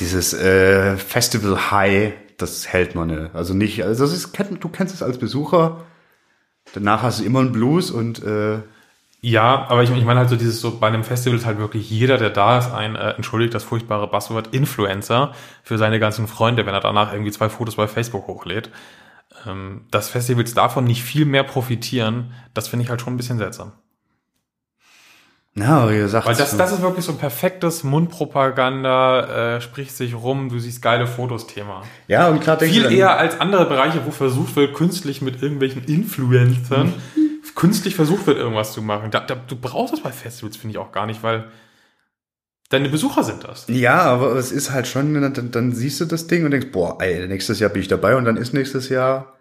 dieses äh, Festival High, das hält man nicht. Also nicht, also das ist, du kennst es als Besucher. Danach hast du immer einen Blues und äh, Ja, aber ich, ich meine halt so dieses so bei einem Festival ist halt wirklich jeder, der da ist, ein, äh, entschuldigt das furchtbare Buzzword, Influencer für seine ganzen Freunde, wenn er danach irgendwie zwei Fotos bei Facebook hochlädt. Ähm, dass Festivals davon nicht viel mehr profitieren, das finde ich halt schon ein bisschen seltsam. ja, wie gesagt, Weil das, das ist wirklich so ein perfektes Mundpropaganda, äh, spricht sich rum, du siehst geile Fotos Thema. ja und klar denkst Viel eher als andere Bereiche, wo versucht wird, künstlich mit irgendwelchen Influencern, künstlich versucht wird, irgendwas zu machen. Da, da, du brauchst das bei Festivals, finde ich auch gar nicht, weil deine Besucher sind das. Ja, aber es ist halt schon, dann, dann siehst du das Ding und denkst, boah, ey, nächstes Jahr bin ich dabei und dann ist nächstes Jahr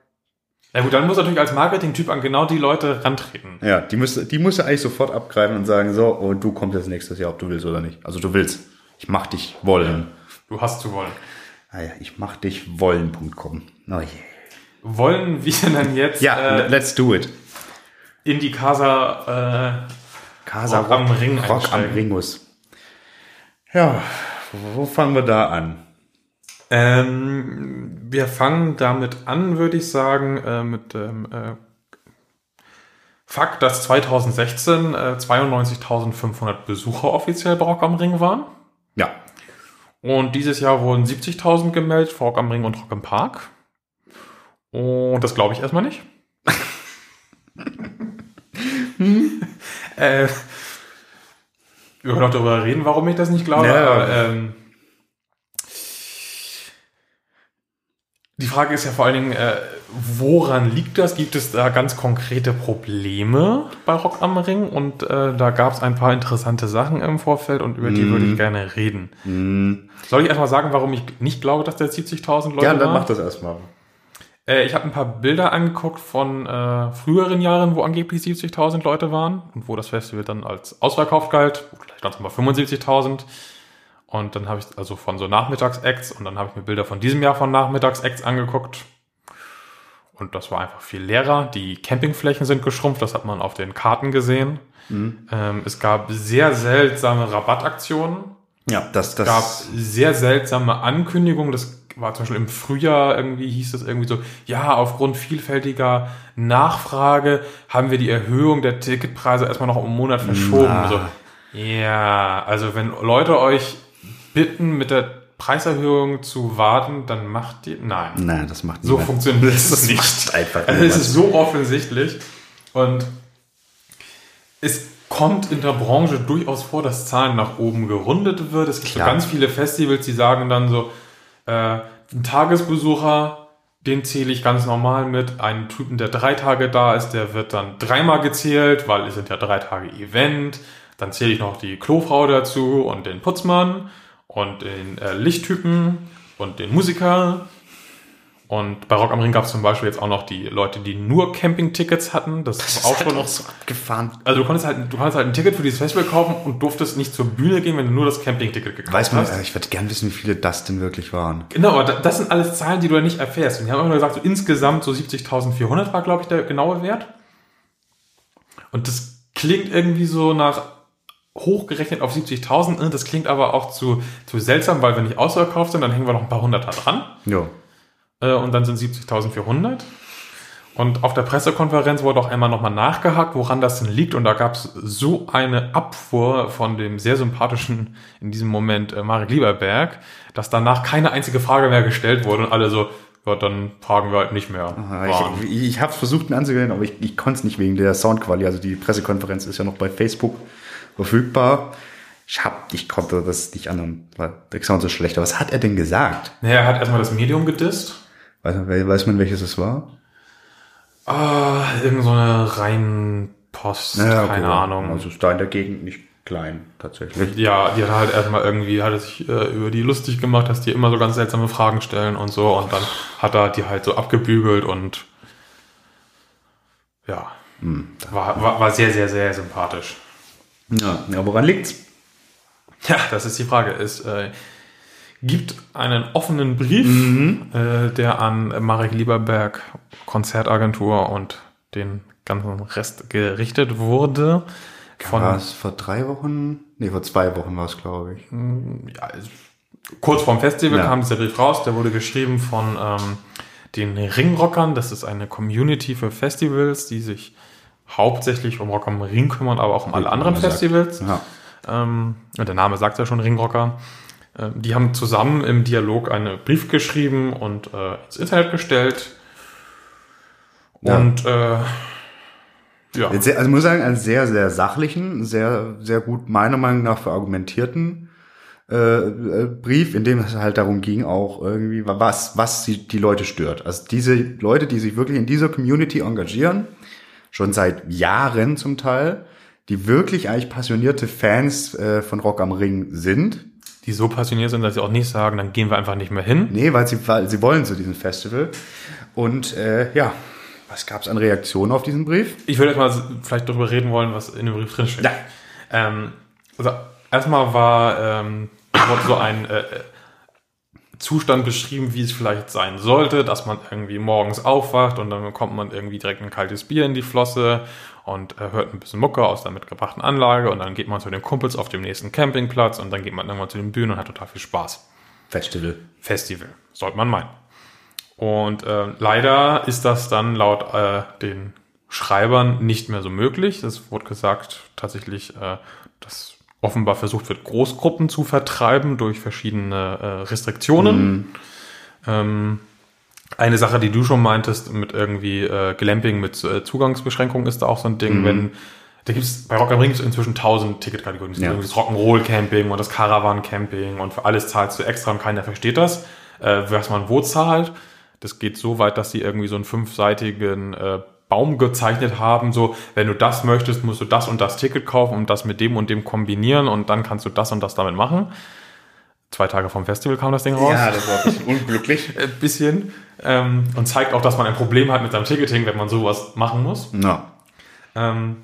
Ja gut, dann muss natürlich als Marketing-Typ an genau die Leute rantreten. Ja, die müsste, die musste eigentlich sofort abgreifen und sagen, so, und du kommst jetzt nächstes Jahr, ob du willst oder nicht. Also du willst. Ich mach dich wollen. Du hast zu wollen. Ah ja, ich mach dich wollen.com. Oh je. Wollen wir dann jetzt Ja, äh, let's do it. In die Casa äh, Casa Rock am Ring Rock am. Ringus. Ja, wo, wo fangen wir da an? Ähm, wir fangen damit an, würde ich sagen, äh, mit dem äh, Fakt, dass 2016 äh, 92.500 Besucher offiziell bei Rock am Ring waren. Ja. Und dieses Jahr wurden 70.000 gemeldet für Rock am Ring und Rock im Park. Und das glaube ich erstmal nicht. [laughs] [laughs] äh, wir können auch darüber reden, warum ich das nicht glaube. Ja. Aber, ähm, die Frage ist ja vor allen Dingen, äh, woran liegt das? Gibt es da ganz konkrete Probleme bei Rock am Ring? Und äh, da gab es ein paar interessante Sachen im Vorfeld und über die Mhm. würde ich gerne reden. Soll ich erstmal sagen, warum ich nicht glaube, dass der 70.000 Leute Ja, dann waren? mach das erstmal. Äh, ich habe ein paar Bilder angeguckt von äh, früheren Jahren, wo angeblich 70.000 Leute waren und wo das Festival dann als ausverkauft galt. Vielleicht waren es mal 75.000. Und dann habe ich also von so Nachmittagsacts und dann habe ich mir Bilder von diesem Jahr von Nachmittagsacts angeguckt. Und das war einfach viel leerer. Die Campingflächen sind geschrumpft, das hat man auf den Karten gesehen. Ähm, es gab sehr seltsame Rabattaktionen Ja, das, das. gab sehr seltsame Ankündigungen. Das war zum Beispiel im Frühjahr irgendwie, hieß es irgendwie so, ja, aufgrund vielfältiger Nachfrage haben wir die Erhöhung der Ticketpreise erstmal noch um einen Monat verschoben. Na. So, ja, also wenn Leute euch bitten, mit der Preiserhöhung zu warten, dann macht die, nein. Nein, das macht So niemand. funktioniert es Das nicht. macht einfach Also es ist so offensichtlich und es kommt in der Branche durchaus vor, dass Zahlen nach oben gerundet wird. Es gibt so ganz viele Festivals, die sagen dann so, äh, ein Tagesbesucher, den zähle ich ganz normal mit. Einen Typen, der drei Tage da ist, der wird dann dreimal gezählt, weil es sind ja drei Tage Event. Dann zähle ich noch die Klofrau dazu und den Putzmann und den äh, Lichttypen und den Musiker Und bei Rock am Ring gab es zum Beispiel jetzt auch noch die Leute, die nur Camping-Tickets hatten. Das, Das ist auch halt schon auch noch. so abgefahren. Also du konntest halt, du konntest halt ein Ticket für dieses Festival kaufen und durftest nicht zur Bühne gehen, wenn du nur das Camping-Ticket gekauft Weiß man, hast. äh, ich würde gern wissen, wie viele das denn wirklich waren. Genau, aber da- das sind alles Zahlen, die du ja nicht erfährst. Und die haben immer gesagt, so insgesamt so 70.400 war, glaube ich, der genaue Wert. Und das klingt irgendwie so nach hochgerechnet auf 70.000. ne? Das klingt aber auch zu, zu seltsam, weil wenn nicht ausverkauft sind, dann hängen wir noch ein paar Hunderter dran. Jo. Äh, und dann sind 70.400. Und auf der Pressekonferenz wurde auch einmal nochmal nachgehakt, woran das denn liegt. Und da gab es so eine Abfuhr von dem sehr sympathischen, in diesem Moment, äh, Marek Lieberberg, dass danach keine einzige Frage mehr gestellt wurde und alle so, ja, dann fragen wir halt nicht mehr. waren. Ich, ich habe versucht, ihn anzugehen, aber ich, ich konnte es nicht wegen der Soundqualität. Also die Pressekonferenz ist ja noch bei Facebook verfügbar. Ich, hab, ich konnte das nicht anhören, weil der Sound so schlecht. Aber was hat er denn gesagt? naja, er hat erstmal das Medium gedisst. Weiß, man- weiß man, welches es war? Ah, irgend so eine Rheinpost, Ja, keine okay. Ahnung. Also ist da in der Gegend nicht klein, tatsächlich. Ja, die hat halt erstmal irgendwie, hat er sich äh, über die lustig gemacht, dass die immer so ganz seltsame Fragen stellen und so. Und dann hat er die halt so abgebügelt und ja, war, war, war sehr, sehr, sehr sympathisch. Ja, ja woran liegt's? Ja, das ist die Frage. Es äh, gibt einen offenen Brief, äh, der an Marek Lieberberg, Konzertagentur und den ganzen Rest gerichtet wurde. Von, War es vor drei Wochen? Nee, vor zwei Wochen war es, glaube ich. ja, es- kurz vorm Festival Ja. kam dieser Brief raus, der wurde geschrieben von ähm, den Ringrockern. Das ist eine Community für Festivals, die sich hauptsächlich um Rock am Ring kümmern, aber auch um alle anderen. Festivals. Ja. Ähm, und der Name sagt ja schon Ringrocker. Ähm, die haben zusammen im Dialog einen Brief geschrieben und äh, ins Internet gestellt. Ja. Und äh, ja, Jetzt sehr, also ich muss sagen, einen sehr, sehr sachlichen, sehr, sehr gut meiner Meinung nach verargumentierten äh, äh, Brief, in dem es halt darum ging, auch irgendwie, was, was die Leute stört. Also diese Leute, die sich wirklich in dieser Community engagieren, schon seit Jahren zum Teil, die wirklich eigentlich passionierte Fans äh, von Rock am Ring sind. Die so passioniert sind, dass sie auch nicht sagen, dann gehen wir einfach nicht mehr hin. Nee, weil sie, weil sie wollen zu diesem Festival. Und äh, ja, was gab es an Reaktionen auf diesen Brief? Ich würde jetzt mal vielleicht darüber reden wollen, was in dem Brief drinsteht. Ja. Ähm, also erstmal war ähm, so ein äh, Zustand beschrieben, wie es vielleicht sein sollte, dass man irgendwie morgens aufwacht und dann bekommt man irgendwie direkt ein kaltes Bier in die Flosse und äh, hört ein bisschen Mucke aus der mitgebrachten Anlage und dann geht man zu den Kumpels auf dem nächsten Campingplatz und dann geht man irgendwann zu den Bühnen und hat total viel Spaß. Festival. Festival, sollte man meinen. Und äh, leider ist das dann laut äh, den Schreibern nicht mehr so möglich. Es wurde gesagt, tatsächlich, äh, dass offenbar versucht wird, Großgruppen zu vertreiben durch verschiedene äh, Restriktionen. Ähm, eine Sache, die du schon meintest, mit irgendwie äh, Glamping mit äh, Zugangsbeschränkungen ist da auch so ein Ding, wenn da gibt's bei Rock am Ring inzwischen tausend Ticketkategorien. Es gibt Ja. das Rock'n'Roll Camping und das Caravan Camping und für alles zahlst du extra und keiner versteht das, äh, was man wo zahlt. Das geht so weit, dass sie irgendwie so einen fünfseitigen äh, Baum gezeichnet haben, so, wenn du das möchtest, musst du das und das Ticket kaufen und das mit dem und dem kombinieren und dann kannst du das und das damit machen. Zwei Tage vom Festival kam das Ding raus. das war ein bisschen unglücklich. [laughs] Ein bisschen. Ähm, und zeigt auch, dass man ein Problem hat mit seinem Ticketing, wenn man sowas machen muss. Na, Ähm,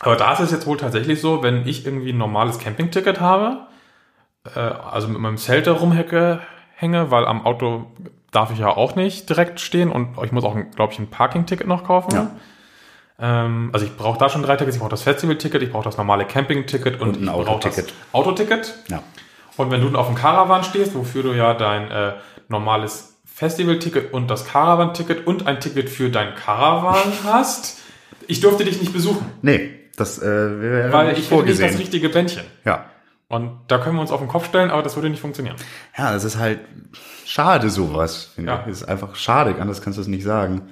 aber da ist es jetzt wohl tatsächlich so, wenn ich irgendwie ein normales Campingticket habe, äh, also mit meinem Zelt da rumhänge, hänge, weil am Auto darf ich ja auch nicht direkt stehen und ich muss auch, glaube ich, ein Parking-Ticket noch kaufen. Ja. Ähm, also ich brauche da schon drei Tickets. Ich brauche das Festival-Ticket, ich brauche das normale Camping-Ticket und, Und ein Autoticket. Autoticket. ja. Und wenn du dann auf dem Caravan stehst, wofür du ja dein äh, normales Festival-Ticket und das Caravan-Ticket und ein Ticket für dein Caravan [laughs] hast, ich durfte dich nicht besuchen, Nee, das äh, wäre weil nicht ich hätte nicht das vorgesehen. richtige Bändchen. Ja. Und da können wir uns auf den Kopf stellen, aber das würde nicht funktionieren. Ja, das ist halt schade sowas, finde Ja. ich. Das ist einfach schade, anders kannst du es nicht sagen.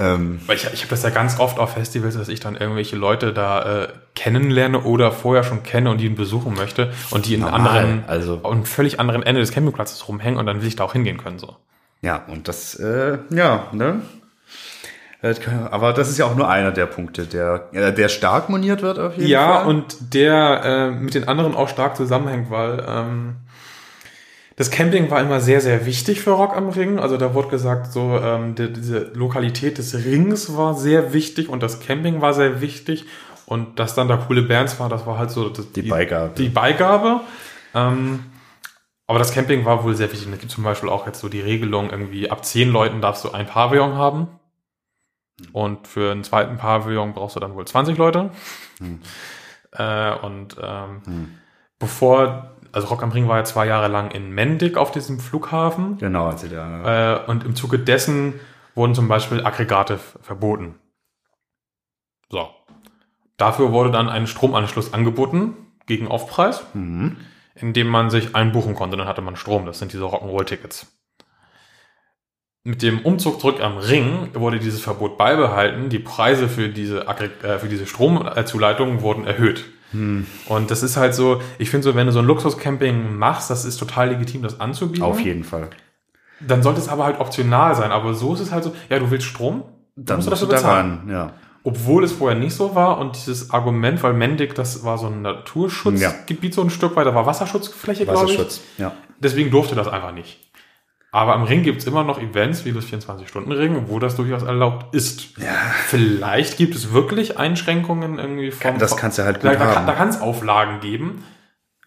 Ähm, Weil ich, ich habe das ja ganz oft auf Festivals, dass ich dann irgendwelche Leute da äh, kennenlerne oder vorher schon kenne und die ihn besuchen möchte und die in Normal, anderen, also- an völlig anderen Ende des Campingplatzes rumhängen und dann will ich da auch hingehen können. so. ja, und das, äh, ja, ne? Kann- Aber das ist ja auch nur einer der Punkte, der, äh, der stark moniert wird auf jeden Ja, Fall. und der äh, mit den anderen auch stark zusammenhängt, weil ähm, Das Camping war immer sehr, sehr wichtig für Rock am Ring. Also da wurde gesagt, so ähm, die, diese Lokalität des Rings war sehr wichtig und das Camping war sehr wichtig. Und dass dann da coole Bands war, das war halt so das, Die Beigabe. Die Beigabe. Ähm, aber das Camping war wohl sehr wichtig. Und es gibt zum Beispiel auch jetzt so die Regelung, irgendwie ab zehn Leuten darfst du ein Pavillon haben. Und für einen zweiten Pavillon brauchst du dann wohl 20 Leute. Hm. Äh, und ähm, Hm. bevor, also Rock am Ring war ja zwei Jahre lang in Mendig auf diesem Flughafen. Genau, also da. Äh, und im Zuge dessen wurden zum Beispiel Aggregate verboten. So. Dafür wurde dann ein Stromanschluss angeboten gegen Aufpreis, Mhm. indem man sich einbuchen konnte. Dann hatte man Strom. Das sind diese Rock'n'Roll-Tickets. Mit dem Umzug zurück am Ring wurde dieses Verbot beibehalten. Die Preise für diese, äh, für diese Stromzuleitung wurden erhöht. Hm. Und das ist halt so, ich finde so, wenn du so ein Luxuscamping machst, das ist total legitim, das anzubieten. Auf jeden Fall. Dann sollte es aber halt optional sein. Aber so ist es halt so, ja, du willst Strom, Dann musst du musst du dafür da bezahlen. ran, ja. Obwohl es vorher nicht so war und dieses Argument, weil Mendig, das war so ein Naturschutzgebiet so ein Stück weiter, war Wasserschutzfläche, glaube ich. Wasserschutz, ja. Deswegen durfte das einfach nicht. Aber am Ring gibt's immer noch Events wie das 24-Stunden-Ring, wo das durchaus erlaubt ist. Ja. Vielleicht gibt es wirklich Einschränkungen irgendwie vom... Das kannst du halt gut da, haben. da kann es Auflagen geben.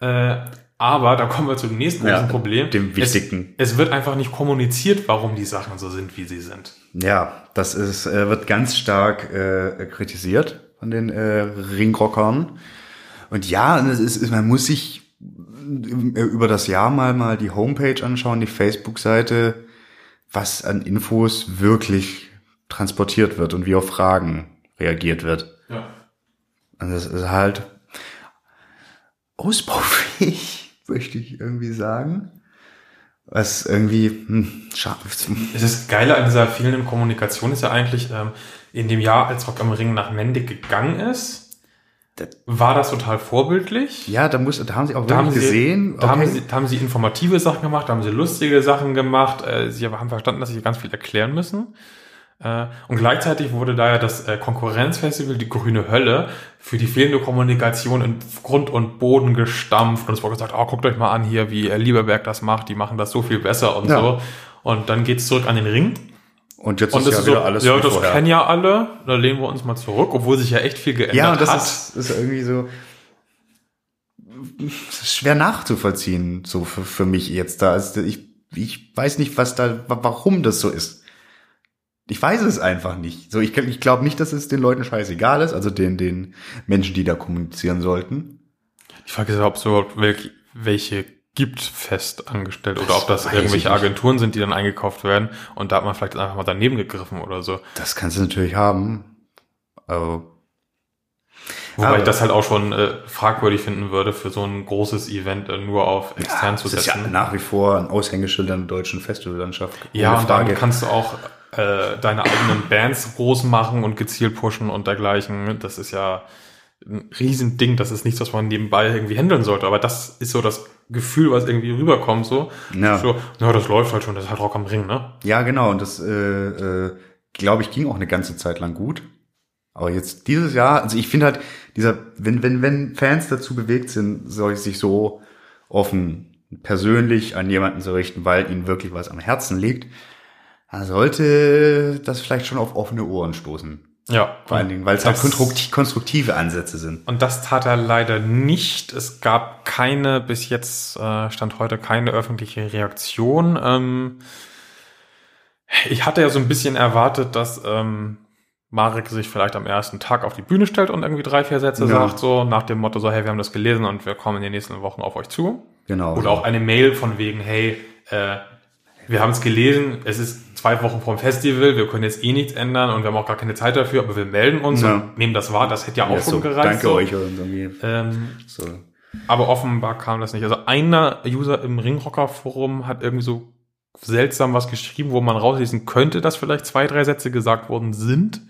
Äh, aber da kommen wir zu dem nächsten Ja, großen Problem. dem wichtigen. Es, es wird einfach nicht kommuniziert, warum die Sachen so sind, wie sie sind. Ja, das ist, äh, wird ganz stark äh, kritisiert von den äh, Ringrockern. Und ja, es ist, man muss sich über das Jahr mal mal die Homepage anschauen, die Facebook-Seite, was an Infos wirklich transportiert wird und wie auf Fragen reagiert wird. Ja. Und das ist halt ausbaufähig, [laughs] möchte ich irgendwie sagen. Was irgendwie, hm, schade. Es ist Geile an dieser fehlenden Kommunikation ist ja eigentlich, ähm, in dem Jahr, als Rock am Ring nach Mendig gegangen ist, Das- war das total vorbildlich. Ja, da, muss, da haben sie auch Da haben, wirklich sie, gesehen. da, haben okay. sie, da haben sie informative Sachen gemacht, da haben sie lustige Sachen gemacht. Äh, sie haben verstanden, dass sie ganz viel erklären müssen. Äh, und gleichzeitig wurde da ja das äh, Konkurrenzfestival, die grüne Hölle, für die fehlende Kommunikation in Grund und Boden gestampft. Und es wurde gesagt, oh, guckt euch mal an hier, wie äh, Lieberberg das macht, die machen das so viel besser und Ja. so. Und dann geht's zurück an den Ring. Und jetzt Und ist ja wieder so, alles ja, das kennen ja alle, da lehnen wir uns mal zurück, obwohl sich ja echt viel geändert Ja, und das hat. ist, ist irgendwie so schwer nachzuvollziehen, so für, für mich jetzt da. Also ich, ich weiß nicht, was da, wa- warum das so ist. Ich weiß es einfach nicht. So, ich, ich glaube nicht, dass es den Leuten scheißegal ist, also den, den Menschen, die da kommunizieren sollten. Die Frage ist, ob es überhaupt welche, welche gibt fest angestellt oder ob das irgendwelche. Agenturen sind, die dann eingekauft werden und da hat man vielleicht einfach mal daneben gegriffen oder so. Das kannst du natürlich haben. Aber Wobei Aber- ich das halt auch schon äh, fragwürdig finden würde, für so ein großes Event äh, nur auf extern zu das ist ja setzen. nach wie vor ein Aushängeschild der deutschen Festivallandschaft. Ja, und dann kannst du auch äh, deine eigenen Bands groß machen und gezielt pushen und dergleichen. Das ist ja ein Riesending. Das ist nichts, was man nebenbei irgendwie handeln sollte. Aber das ist so das Gefühl, was irgendwie rüberkommt. So, Ja. so ja, das läuft halt schon. Das ist halt Rock am Ring, ne? Ja, genau. Und das, äh, äh, glaube ich, ging auch eine ganze Zeit lang gut. Aber jetzt dieses Jahr, also ich finde halt, dieser, wenn, wenn, wenn Fans dazu bewegt sind, soll ich sich so offen persönlich an jemanden zu richten, weil ihnen wirklich was am Herzen liegt, dann sollte das vielleicht schon auf offene Ohren stoßen. Ja. Vor allen Dingen, weil es halt Das- konstrukti- konstruktive Ansätze sind. Und das tat er leider nicht. Es gab keine, bis jetzt äh, stand heute keine öffentliche Reaktion. Ähm, ich hatte ja so ein bisschen erwartet, dass ähm, Marek sich vielleicht am ersten Tag auf die Bühne stellt und irgendwie drei, vier Sätze Ja. sagt, so nach dem Motto, so, hey, wir haben das gelesen und wir kommen in den nächsten Wochen auf euch zu. Genau. Oder auch eine Mail von wegen, hey, äh, wir haben es gelesen, es ist zwei Wochen vom Festival, wir können jetzt eh nichts ändern und wir haben auch gar keine Zeit dafür, aber wir melden uns Ja. und nehmen das wahr. Das hätte ja auch ja, schon so, gereicht. danke so. euch. Ähm, So. aber offenbar kam das nicht. Also einer User im Ringrocker-Forum hat irgendwie so seltsam was geschrieben, wo man rauslesen könnte, dass vielleicht zwei, drei Sätze gesagt worden sind.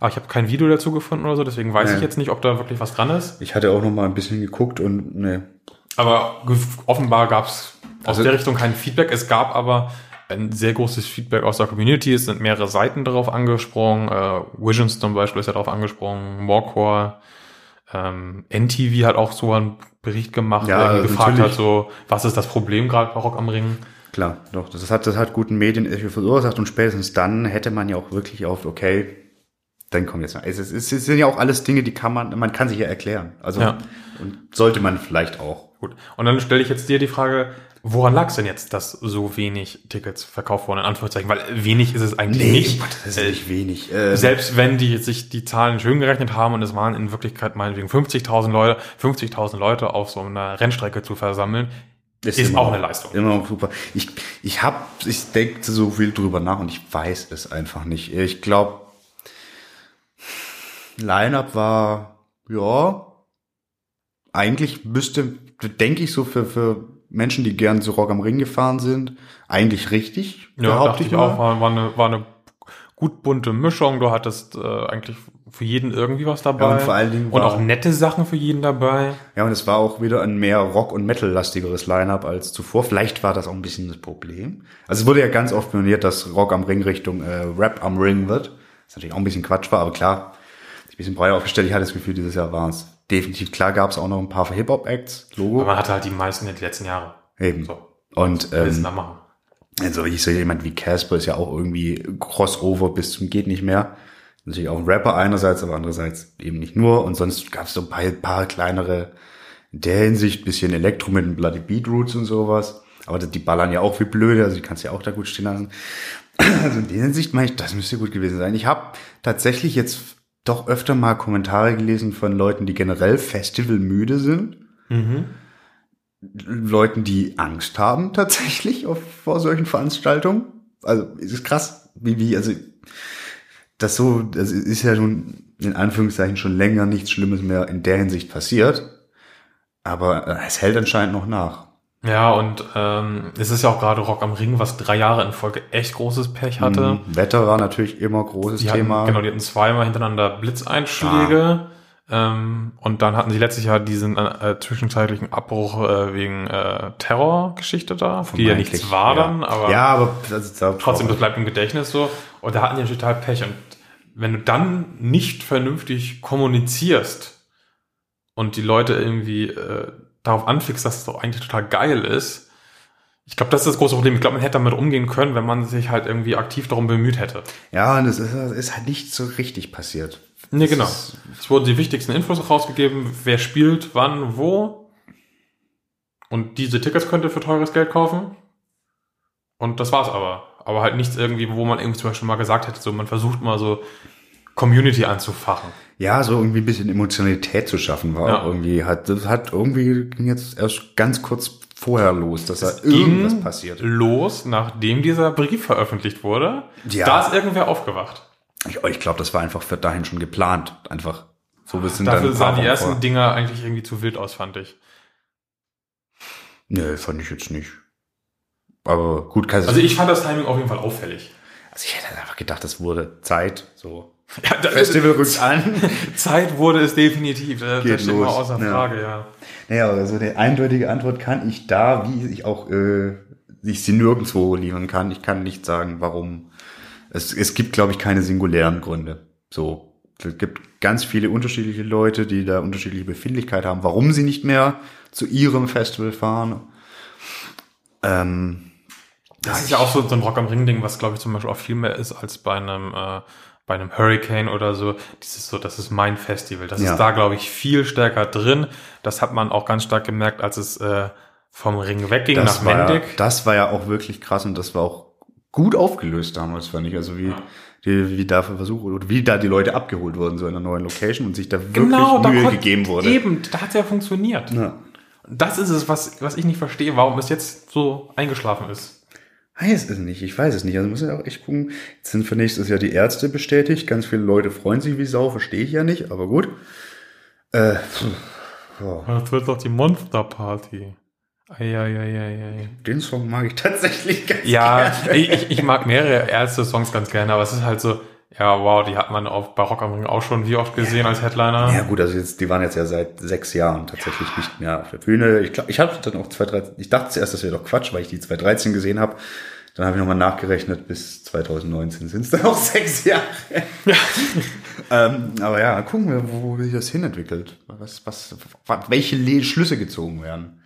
Aber ich habe kein Video dazu gefunden oder so, deswegen weiß Nee. ich jetzt nicht, ob da wirklich was dran ist. Ich hatte auch noch mal ein bisschen geguckt und ne, Aber offenbar gab es aus Also- der Richtung kein Feedback. Es gab aber ein sehr großes Feedback aus der Community. Es sind mehrere Seiten darauf angesprungen. Äh, Visions zum Beispiel ist ja darauf angesprungen. Morecore. ähm, NTV hat auch so einen Bericht gemacht, Ja, der irgendwie gefragt natürlich. hat, so, was ist das Problem gerade bei Rock am Ring? Klar, doch, das hat, das hat guten Medienecho verursacht und spätestens dann hätte man ja auch wirklich auf, okay, dann kommt jetzt mal. Es, ist- es sind ja auch alles Dinge, die kann man, man kann sich ja erklären. Also, Ja. und sollte man vielleicht auch. Gut. Und dann stelle ich jetzt dir die Frage, woran lag es denn jetzt, dass so wenig Tickets verkauft wurden, in Anführungszeichen? Weil wenig ist es eigentlich nicht. das ist nicht wenig. Äh, Selbst wenn die sich die Zahlen schön gerechnet haben und es waren in Wirklichkeit meinetwegen 50.000 Leute, 50.000 Leute auf so einer Rennstrecke zu versammeln, ist, immer auch noch- eine Leistung. Immer noch super. Ich, ich hab, ich denke so viel drüber nach und ich weiß es einfach nicht. Ich glaube, Line-Up war, ja, eigentlich müsste, denke ich so für, für Menschen, die gern zu Rock am Ring gefahren sind, eigentlich richtig. Ja, behaupte dachte ich mal. auch, war, war, eine, war eine gut bunte Mischung. Du hattest äh, eigentlich für jeden irgendwie was dabei. Ja, und vor allen Dingen und auch nette Sachen für jeden dabei. Ja, und es war auch wieder ein mehr Rock- und Metal-lastigeres Line-Up als zuvor. Vielleicht war das auch ein bisschen das Problem. Also es wurde ja ganz oft moniert, dass Rock am Ring Richtung äh, Rap am Ring wird. Was natürlich auch ein bisschen Quatsch war, aber klar, ich ein bisschen breiter aufgestellt. Ich hatte das Gefühl, dieses Jahr war es definitiv. Klar gab es auch noch ein paar Hip-Hop-Acts, Logo. Aber man hatte halt die meisten in den letzten Jahren. Eben. So. Und ähm, da machen? also ich sehe jemand wie Casper ist ja auch irgendwie Crossover bis zum geht nicht mehr. Natürlich auch ein Rapper einerseits, aber andererseits eben nicht nur. Und sonst gab es so ein paar, paar kleinere, in der Hinsicht bisschen Elektro mit den Bloody Beetroots und sowas. Aber die ballern ja auch wie blöde, also die kannst ja auch da gut stehen lassen. [clears throat] Also in der Hinsicht meine ich, das müsste gut gewesen sein. Ich habe tatsächlich jetzt doch öfter mal Kommentare gelesen von Leuten, die generell festivalmüde sind. Mhm. Leuten, die Angst haben tatsächlich auf, vor solchen Veranstaltungen. Also es ist krass, wie, wie, also das so, das ist ja nun in Anführungszeichen schon länger nichts Schlimmes mehr in der Hinsicht passiert. Aber äh, es hält anscheinend noch nach. Ja, und ähm, es ist ja auch gerade Rock am Ring, was drei Jahre in Folge echt großes Pech hatte. Mhm. Wetter war natürlich immer großes Die hatten, Thema. genau, die hatten zweimal hintereinander Blitzeinschläge. Ähm, und dann hatten sie letztes Jahr diesen äh, zwischenzeitlichen Abbruch äh, wegen äh, Terrorgeschichte da, die ja nichts war ja. dann, aber ja, aber also, trotzdem, das bleibt im Gedächtnis so. Und da hatten die natürlich total Pech. Und wenn du dann nicht vernünftig kommunizierst und die Leute irgendwie äh, darauf anfixt, dass es doch eigentlich total geil ist, ich glaube, das ist das große Problem. Ich glaube, man hätte damit umgehen können, wenn man sich halt irgendwie aktiv darum bemüht hätte. ja, und es ist, ist halt nicht so richtig passiert. Nee, genau. Es wurden die wichtigsten Infos rausgegeben, wer spielt, wann, wo. Und diese Tickets könnt ihr für teures Geld kaufen. Und das war's aber. Aber halt nichts irgendwie, wo man irgendwie zum Beispiel mal gesagt hätte, so man versucht mal so Community anzufachen. Ja, so irgendwie ein bisschen Emotionalität zu schaffen war Ja. irgendwie, hat, das hat irgendwie ging jetzt erst ganz kurz vorher los, dass da ging irgendwas passiert. Los, nachdem dieser Brief veröffentlicht wurde. Ja. Da ist irgendwer aufgewacht. Ich, ich glaube, das war einfach für dahin schon geplant. Einfach so wir sind Dafür ein sahen die ersten vorher. Dinger eigentlich irgendwie zu wild aus, fand ich. Nee, fand ich jetzt nicht. Aber gut, kann Also ich fand das Timing auf jeden Fall auffällig. also ich hätte einfach gedacht, das wurde Zeit. So. Ja, Festival [laughs] rückt an. Zeit wurde es definitiv. Das Geht das steht mal los, außer ja. Frage, ja. Naja, also eine eindeutige Antwort kann ich da, wie ich auch äh, ich sie nirgendwo liefern kann. Ich kann nicht sagen, warum. Es, es gibt, glaube ich, keine singulären Gründe. So, es gibt ganz viele unterschiedliche Leute, die da unterschiedliche Befindlichkeit haben, warum sie nicht mehr zu ihrem Festival fahren. Ähm, Das ist ja auch so, so ein Rock am Ring-Ding, was glaube ich zum Beispiel auch viel mehr ist als bei einem, äh, bei einem Hurricane oder so. Dieses so, das ist mein Festival. Das Ja. ist da, glaube ich, viel stärker drin. Das hat man auch ganz stark gemerkt, als es äh, vom Ring wegging das, nach war ja, Mendig. das war ja auch wirklich krass und das war auch gut aufgelöst damals, fand ich. Also wie, Ja. die, wie da versucht oder wie da die Leute abgeholt wurden, so in einer neuen Location und sich da wirklich Genau, da Mühe konnte- gegeben wurde. Eben, da hat es ja funktioniert. Ja. Das ist es, was, was ich nicht verstehe, warum es jetzt so eingeschlafen ist. Weiß es nicht, ich weiß es nicht. Also muss ja auch echt gucken. Jetzt sind für nächstes Jahr die Ärzte bestätigt. Ganz viele Leute freuen sich wie Sau, verstehe ich ja nicht, aber gut. Äh, ja. Das wird doch die Monster Party. Eieieiei. Den Song mag ich tatsächlich [laughs] ganz Ja, gerne. ich, ich- ich mag mehrere Ärzte-Songs ganz gerne, aber es ist halt so, ja, wow, die hat man auf Barock am Ring auch schon wie oft gesehen als Headliner. Ja gut, also jetzt, die waren jetzt ja seit sechs Jahren tatsächlich nicht mehr auf der Bühne. Ich glaube, ich habe dann auch 2013, ich dachte zuerst, das wäre doch Quatsch, weil ich die 2013 gesehen habe. Dann habe ich nochmal nachgerechnet, bis 2019 sind es dann auch [laughs] sechs Jahre. Ja. [laughs] ähm, aber ja, gucken wir, wo, wo sich das hinentwickelt. Was, was, welche Le Schlüsse gezogen werden.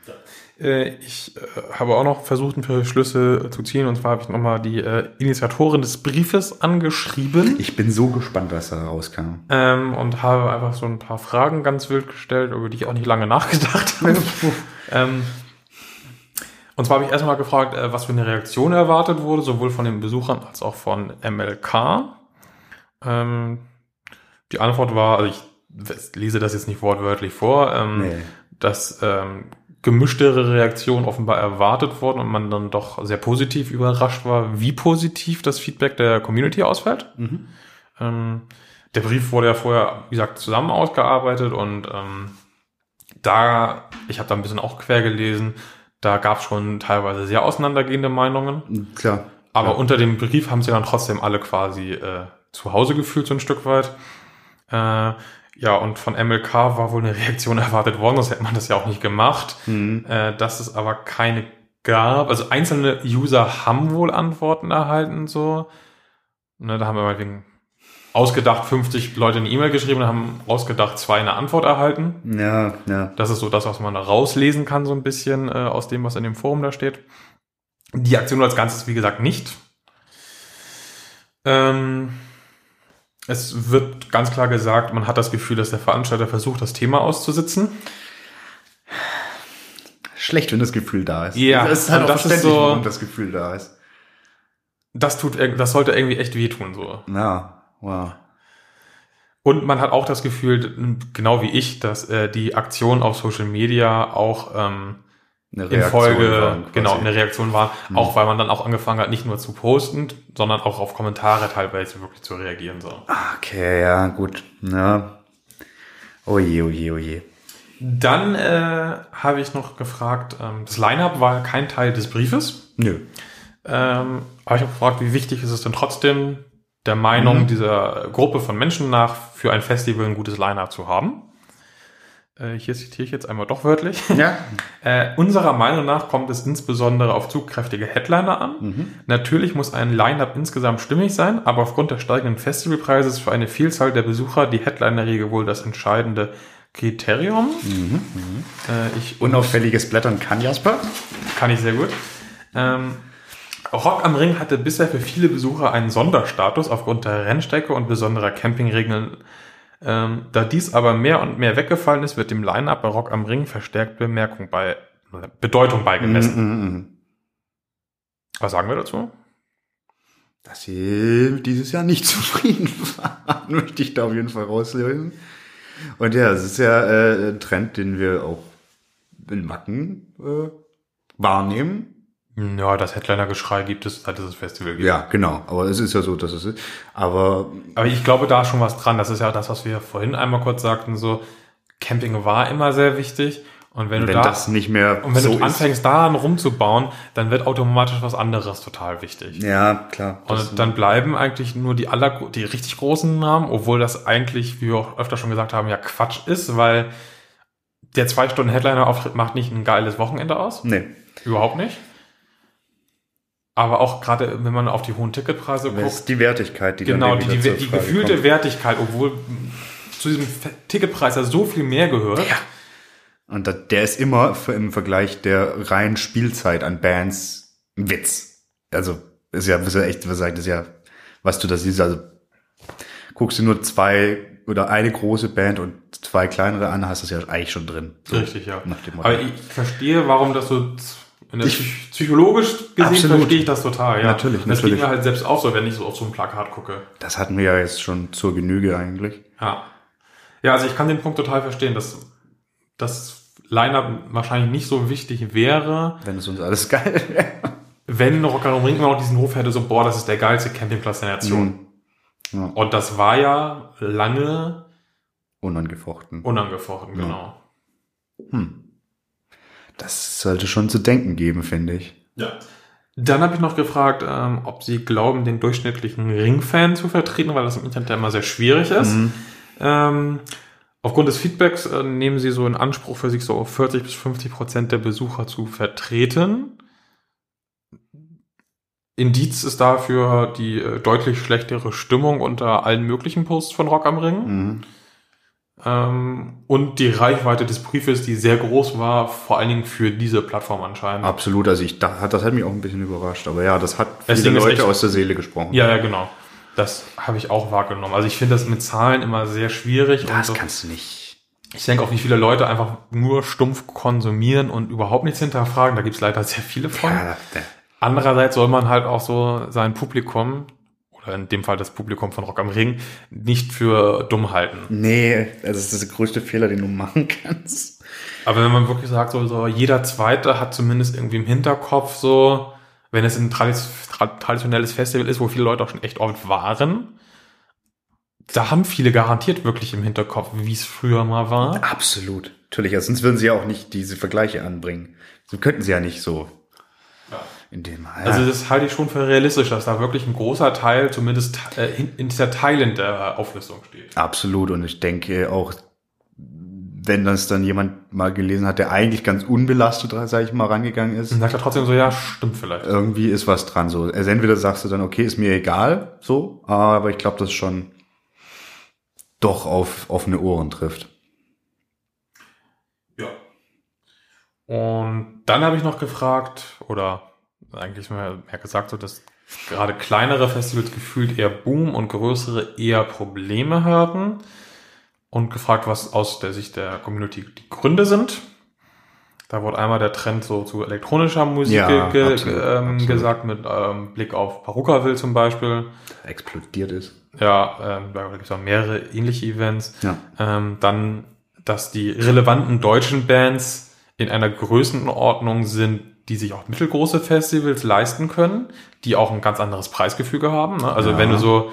Äh, ich äh, habe auch noch versucht, ein paar Schlüsse zu ziehen. Und zwar habe ich nochmal die äh, Initiatorin des Briefes angeschrieben. Ich bin so gespannt, was da rauskam. Ähm, und habe einfach so ein paar Fragen ganz wild gestellt, über die ich auch nicht lange [laughs] nachgedacht habe. ähm, und zwar habe ich erstmal gefragt, was für eine Reaktion erwartet wurde, sowohl von den Besuchern als auch von MLK. Ähm, die Antwort war, also ich lese das jetzt nicht wortwörtlich vor, ähm, nee. dass ähm, gemischtere Reaktionen offenbar erwartet wurden und man dann doch sehr positiv überrascht war, wie positiv das Feedback der Community ausfällt. Mhm. Ähm, der Brief wurde ja vorher, wie gesagt, zusammen ausgearbeitet und ähm, da, ich habe da ein bisschen auch quer gelesen, da gab es schon teilweise sehr auseinandergehende Meinungen. Mhm, klar. Aber ja. unter dem Brief haben sie dann trotzdem alle quasi äh, zu Hause gefühlt, so ein Stück weit. Äh, ja, und von MLK war wohl eine Reaktion [laughs] erwartet worden, sonst hätte man das ja auch nicht gemacht. Mhm. Äh, dass es aber keine gab. Also einzelne User haben wohl Antworten erhalten, so. Ne, da haben wir mal wegen ausgedacht 50 Leute eine E-Mail geschrieben und haben ausgedacht zwei eine Antwort erhalten. Ja, ja. Das ist so das, was man da rauslesen kann, so ein bisschen äh, aus dem, was in dem Forum da steht. Die Aktion als Ganzes, wie gesagt, nicht. Ähm, es wird ganz klar gesagt, man hat das Gefühl, dass der Veranstalter versucht, das Thema auszusitzen. Schlecht, wenn das Gefühl da ist. Ja, es ist halt auch das ist so, warum das Gefühl da ist. Das tut, das sollte irgendwie echt wehtun, so. Ja, wow. Und man hat auch das Gefühl, genau wie ich, dass äh, die Aktion auf Social Media auch ähm, in Folge genau eine Reaktion war, mhm. auch weil man dann auch angefangen hat, nicht nur zu posten, sondern auch auf Kommentare teilweise wirklich zu reagieren so. Okay, ja, gut. Ja. Oh je, oh je, oh je. Dann äh, habe ich noch gefragt, ähm, das Line-up war kein Teil des Briefes. Nö. Ähm, aber ich habe gefragt, wie wichtig ist es denn trotzdem, der Meinung mhm. dieser Gruppe von Menschen nach, für ein Festival ein gutes Line-up zu haben? Äh, hier zitiere ich jetzt einmal doch wörtlich, ja. [laughs] äh, unserer Meinung nach kommt es insbesondere auf zugkräftige Headliner an. Mhm. Natürlich muss ein Line-Up insgesamt stimmig sein, aber aufgrund des steigenden Festivalpreises für eine Vielzahl der Besucher die Headliner-Regel wohl das entscheidende Kriterium. Mhm. Mhm. Äh, ich Unauffälliges Blättern kann Jasper? Kann ich sehr gut. Ähm, Rock am Ring hatte bisher für viele Besucher einen Sonderstatus aufgrund der Rennstrecke und besonderer Campingregeln ähm, da dies aber mehr und mehr weggefallen ist, wird dem Line-Up bei Rock am Ring verstärkt Bemerkung bei, Bedeutung beigemessen. Mm, mm, mm. Was sagen wir dazu? Dass sie dieses Jahr nicht [laughs] zufrieden waren, möchte ich da auf jeden Fall rauslösen. Und ja, es ist ja äh, ein Trend, den wir auch in Macken äh, wahrnehmen. Ja, das Headliner-Geschrei gibt es, seit es das Festival gibt. Ja, genau. Aber es ist ja so, dass es ist. Aber, aber ich glaube, da ist schon was dran. Das ist ja das, was wir vorhin einmal kurz sagten. So, Camping war immer sehr wichtig. Und wenn, wenn du da, das nicht mehr und wenn so du anfängst, daran rumzubauen, dann wird automatisch was anderes total wichtig. Ja, klar. Und dann bleiben eigentlich nur die aller, die richtig großen Namen, obwohl das eigentlich, wie wir auch öfter schon gesagt haben, ja Quatsch ist, weil der zwei Stunden Headliner-Auftritt macht nicht ein geiles Wochenende aus. Nee. Überhaupt nicht. Aber auch gerade, wenn man auf die hohen Ticketpreise guckt. Das ist die Wertigkeit, die Genau, die, die, die gefühlte kommt. Wertigkeit, obwohl zu diesem Ticketpreis ja so viel mehr gehört. Ja. Und der ist immer im Vergleich der reinen Spielzeit an Bands ein Witz. Also, ist ja, ist ja echt, was sagt, ist ja, was du da siehst, also, guckst du nur zwei oder eine große Band und zwei kleinere an, hast du es ja eigentlich schon drin. So, Richtig, ja. Aber ich verstehe, warum das so ich, psychologisch gesehen absolut. verstehe ich das total, ja. Natürlich, das natürlich. geht mir halt selbst auch so, wenn ich so auf so ein Plakat gucke. Das hatten wir ja jetzt schon zur Genüge eigentlich. Ja. Ja, also ich kann den Punkt total verstehen, dass das Line-Up wahrscheinlich nicht so wichtig wäre. Wenn es uns alles [laughs] geil wäre. Wenn Rock am Ring immer noch diesen Ruf hätte, so, boah, das ist der geilste Campingplatz der Nation. Mhm. Ja. Und das war ja lange unangefochten. Unangefochten, genau. Hm. Das sollte schon zu denken geben, finde ich. Ja. Dann habe ich noch gefragt, ähm, ob Sie glauben, den durchschnittlichen Ringfan zu vertreten, weil das im Internet ja immer sehr schwierig ist. Mhm. Ähm, aufgrund des Feedbacks äh, nehmen Sie so in Anspruch für sich so 40 bis 50 Prozent der Besucher zu vertreten. Indiz ist dafür die äh, deutlich schlechtere Stimmung unter allen möglichen Posts von Rock am Ring. Mhm. Ähm, und die Reichweite des Briefes, die sehr groß war, vor allen Dingen für diese Plattform anscheinend. Absolut, also ich da, das hat mich auch ein bisschen überrascht, aber ja, das hat Das viele ist Leute echt- aus der Seele gesprochen. Ja, ja, genau. Das habe ich auch wahrgenommen. Also ich finde das mit Zahlen immer sehr schwierig. das so. kannst du nicht. Ich denke auch, wie viele Leute einfach nur stumpf konsumieren und überhaupt nichts hinterfragen. Da gibt es leider sehr viele von. Ja, Andererseits soll man halt auch so sein Publikum, in dem Fall das Publikum von Rock am Ring, nicht für dumm halten. nee, das ist der größte Fehler, den du machen kannst. Aber wenn man wirklich sagt, so, so jeder Zweite hat zumindest irgendwie im Hinterkopf so, wenn es ein traditionelles Festival ist, wo viele Leute auch schon echt oft waren, da haben viele garantiert wirklich im Hinterkopf, wie es früher mal war. Absolut. Natürlich, also sonst würden sie ja auch nicht diese Vergleiche anbringen. So könnten sie ja nicht so. In dem ja. Also das halte ich schon für realistisch, dass da wirklich ein großer Teil zumindest äh, in, in dieser Teilen der Auflistung steht. Absolut. Und ich denke auch, wenn das dann jemand mal gelesen hat, der eigentlich ganz unbelastet, sage ich mal, rangegangen ist, Und sagt er trotzdem so, ja, stimmt vielleicht. irgendwie ist was dran. So, also entweder sagst du dann, okay, ist mir egal, so, aber ich glaube, das schon doch auf offene Ohren trifft. Ja. Und dann habe ich noch gefragt, oder eigentlich mehr, mehr gesagt, so, dass gerade kleinere Festivals gefühlt eher Boom und größere eher Probleme haben. Und gefragt, was aus der Sicht der Community die Gründe sind. Da wurde einmal der Trend so zu elektronischer Musik Ja, ge absolut, ähm, absolut. gesagt, mit ähm, Blick auf Parukaville zum Beispiel. Explodiert ist. Ja, ähm, da gibt es auch mehrere ähnliche Events. Ja. Ähm, dann, dass die relevanten deutschen Bands in einer Größenordnung sind, die sich auch mittelgroße Festivals leisten können, die auch ein ganz anderes Preisgefüge haben. Ne? Also Ja. wenn du so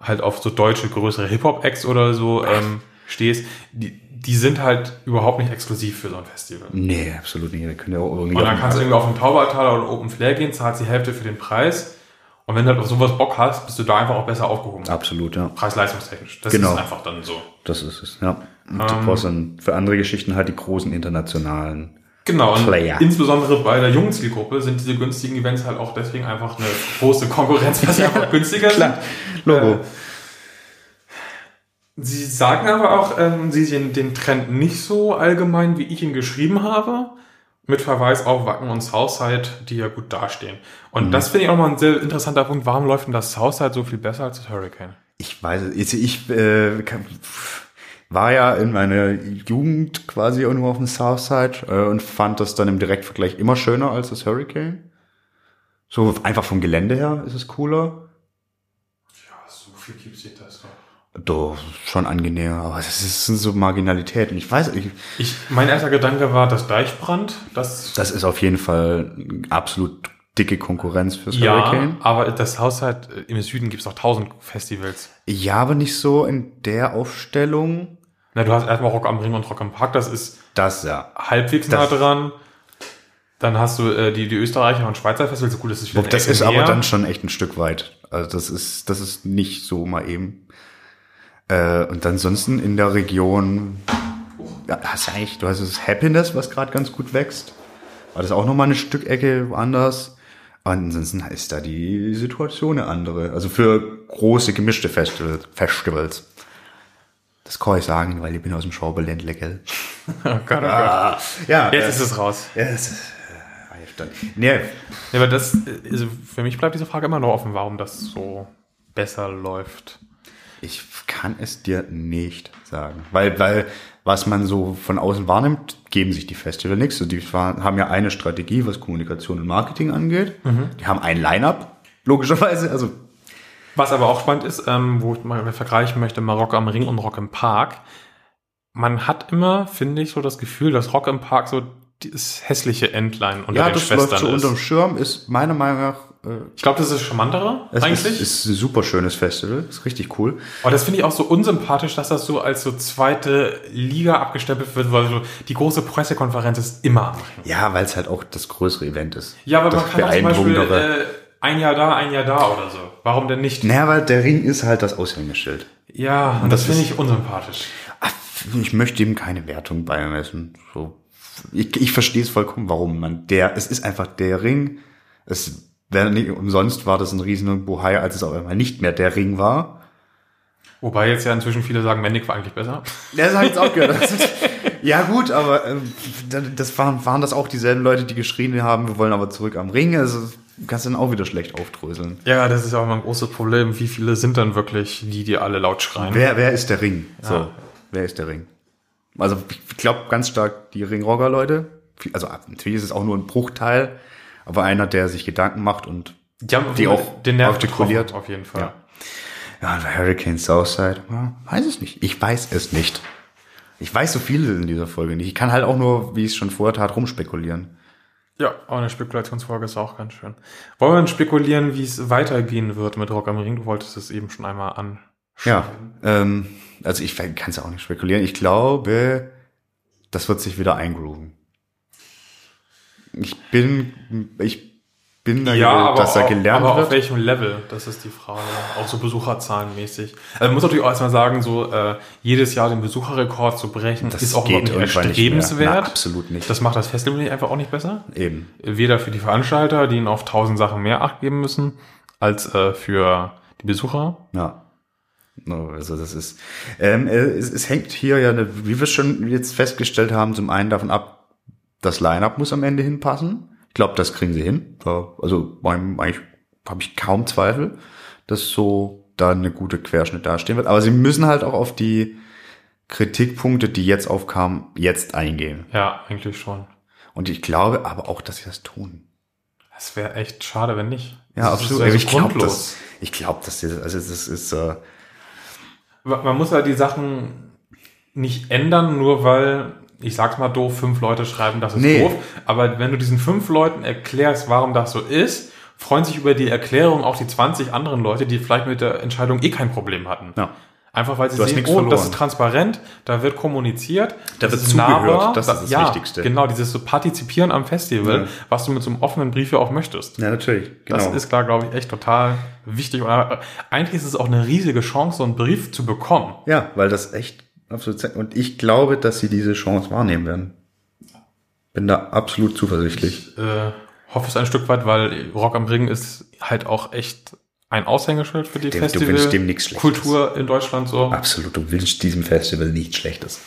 halt auf so deutsche größere Hip-Hop-Acts oder so ähm, stehst, die, die sind halt überhaupt nicht exklusiv für so ein Festival. Nee, absolut nicht. Wir können ja auch irgendwie. Und dann kannst du irgendwie auf den Taubertaler oder Open Flair gehen, zahlst die Hälfte für den Preis. Und wenn du halt auf sowas Bock hast, bist du da einfach auch besser aufgehoben. Absolut, ja. Preis-leistungstechnisch. Das Genau. ist einfach dann so. Das ist es, ja. Und du Ähm. brauchst dann für andere Geschichten halt die großen internationalen. Genau, und Player. insbesondere bei der jungen Zielgruppe sind diese günstigen Events halt auch deswegen einfach eine große Konkurrenz, weil sie einfach günstiger sind. Logo. Äh, Sie sagen aber auch, ähm, Sie sehen den Trend nicht so allgemein, wie ich ihn geschrieben habe, mit Verweis auf Wacken und Southside, die ja gut dastehen. Und das finde ich auch mal ein sehr interessanter Punkt. Warum läuft denn das Southside so viel besser als das Hurricane? Ich weiß es. Ich, ich äh, kann, war ja in meiner Jugend quasi irgendwo auf dem Southside äh, und fand das dann im Direktvergleich immer schöner als das Hurricane. So einfach vom Gelände her ist es cooler. Ja, so viel gibt's hier das doch. Doch, schon angenehmer, aber das ist- sind so Marginalitäten. Ich weiß, ich, Ich, mein erster Gedanke war das Deichbrand. Das, das ist auf jeden Fall absolut dicke Konkurrenz fürs ja, Hurricane. aber das Southside äh, im Süden gibt's noch tausend Festivals. Ja, aber nicht so in der Aufstellung. Na, du hast erstmal Rock am Ring und Rock am Park, das ist Das ja. halbwegs Das- nah dran. Dann hast du äh, die, die Österreicher und Schweizer Festivals, so gut, das ist wieder Das ist aber dann schon echt ein Stück weit. Also das ist, das ist nicht so mal eben. Äh, und ansonsten in der Region, ja, hast du eigentlich, du hast das Happiness, was gerade ganz gut wächst. Aber das auch nochmal eine Stückecke woanders. Und ansonsten ist da die Situation eine andere. Also für große gemischte Festivals. Festivals. Das kann ich sagen, weil ich bin aus dem Schauberländle, gell? [laughs] Oh Gott, oh Gott. Ja, Jetzt äh, ist es raus. ist, äh, dann- nee, Ja, aber das, äh, also für mich bleibt diese Frage immer noch offen, warum das so besser läuft. Ich kann es dir nicht sagen. Weil, weil, was man so von außen wahrnimmt, geben sich die Festival nichts. So, Die haben ja eine Strategie, was Kommunikation und Marketing angeht. Die haben ein Line-Up, logischerweise. Also, Was aber auch spannend ist, ähm, wo ich mal vergleichen möchte, mal Rock am Ring und Rock im Park. Man hat immer, finde ich, so das Gefühl, dass Rock im Park so das hässliche Entlein unter ja, den das läuft Schwestern so ist. unterm Schirm, ist meiner Meinung nach, äh, Ich glaube, das ist charmantere es eigentlich. ist, ist ein super schönes Festival. Ist richtig cool. Aber das finde ich auch so unsympathisch, dass das so als so zweite Liga abgestempelt wird, weil so die große Pressekonferenz ist immer am Ring. Ja, weil es halt auch das größere Event ist. Ja, aber das man kann auch zum Beispiel äh, ein Jahr da, ein Jahr da oder so. Warum denn nicht? naja, weil der Ring ist halt das Aushängeschild. Ja, und das, das finde ich unsympathisch. Ach, ich möchte ihm keine Wertung beimessen. So, ich, ich verstehe es vollkommen, warum man der, es ist einfach der Ring. Es wäre nicht umsonst war das ein riesen Bohai, als es auf einmal nicht mehr der Ring war. Wobei jetzt ja inzwischen viele sagen, Mendig war eigentlich besser. Ja, das habe ich jetzt auch gehört. [laughs] Ist- ja gut, aber ähm, das waren, waren das auch dieselben Leute, die geschrien haben, wir wollen aber zurück am Ring. Also kannst du dann auch wieder schlecht aufdröseln. Ja, das ist auch immer ein großes Problem. Wie viele sind dann wirklich die, die alle laut schreien? Wer, wer ist der Ring? So, Ja. wer ist der Ring? Also ich glaube ganz stark die Ringrocker-Leute. Also natürlich ist es auch nur ein Bruchteil, aber einer, der sich Gedanken macht und Die haben die auch den Nerv artikuliert. auf jeden Fall. Ja. Ja, und Hurricane Southside, ja, weiß es nicht. Ich weiß es nicht. Ich weiß so viel in dieser Folge nicht. Ich kann halt auch nur, wie ich es schon vorher tat, rumspekulieren. Ja, auch eine Spekulationsfolge ist auch ganz schön. Wollen wir dann spekulieren, wie es weitergehen wird mit Rock am Ring? Du wolltest es eben schon einmal an. Ja, ähm, also ich kann es ja auch nicht spekulieren. Ich glaube, das wird sich wieder eingrooven. Ich bin, ich bin da, gewillt, dass da auch- gelernt aber auf wird. welchem Level? Das ist die Frage. Auch so besucherzahlenmäßig. Also man muss natürlich auch erstmal sagen, so äh, jedes Jahr den Besucherrekord zu brechen, Das ist auch überhaupt nicht irgendwann nicht erstrebenswert. Na, absolut nicht. Das macht das Festival einfach auch nicht besser. Eben. Weder für die Veranstalter, die ihnen auf tausend Sachen mehr Acht geben müssen, als äh, für die Besucher. Ja. No, Also das ist, ähm, äh, es, es hängt hier ja, wie wir schon jetzt festgestellt haben, zum einen davon ab, das Line-Up muss am Ende hinpassen. Ich glaube, das kriegen sie hin. Also eigentlich habe ich kaum Zweifel, dass so da eine gute Querschnitt dastehen wird. Aber sie müssen halt auch auf die Kritikpunkte, die jetzt aufkamen, jetzt eingehen. Ja, eigentlich schon. Und ich glaube aber auch, dass sie das tun. Es wäre echt schade, wenn nicht. Ja, Das absolut. ja so ich glaube grundlos. das. Ich glaube, dass sie, also das ist, äh, Man muss ja die Sachen nicht ändern, nur weil, ich sag's mal doof, fünf Leute schreiben, das ist Nee. doof. Aber wenn du diesen fünf Leuten erklärst, warum das so ist, freuen sich über die Erklärung auch die 20 anderen Leute, die vielleicht mit der Entscheidung eh kein Problem hatten. ja. Einfach weil sie Du sehen, oh, das ist transparent, da wird kommuniziert, Da wird zugehört, das ist das ja, Wichtigste. Genau, dieses so Partizipieren am Festival, Ja. was du mit so einem offenen Brief ja auch möchtest. Ja, natürlich. Genau. Das ist klar, glaube ich, echt total wichtig. Und äh, eigentlich ist es auch eine riesige Chance, so einen Brief zu bekommen. Ja, weil das echt absolut und ich glaube, dass sie diese Chance wahrnehmen werden. Bin da absolut zuversichtlich. äh, hoffe es ein Stück weit, weil Rock am Ring ist halt auch echt ein Aushängeschild für die Dem- du wünschst dem nichts Schlechtes. Kultur in Deutschland so. Absolut, du wünschst diesem Festival nichts Schlechtes.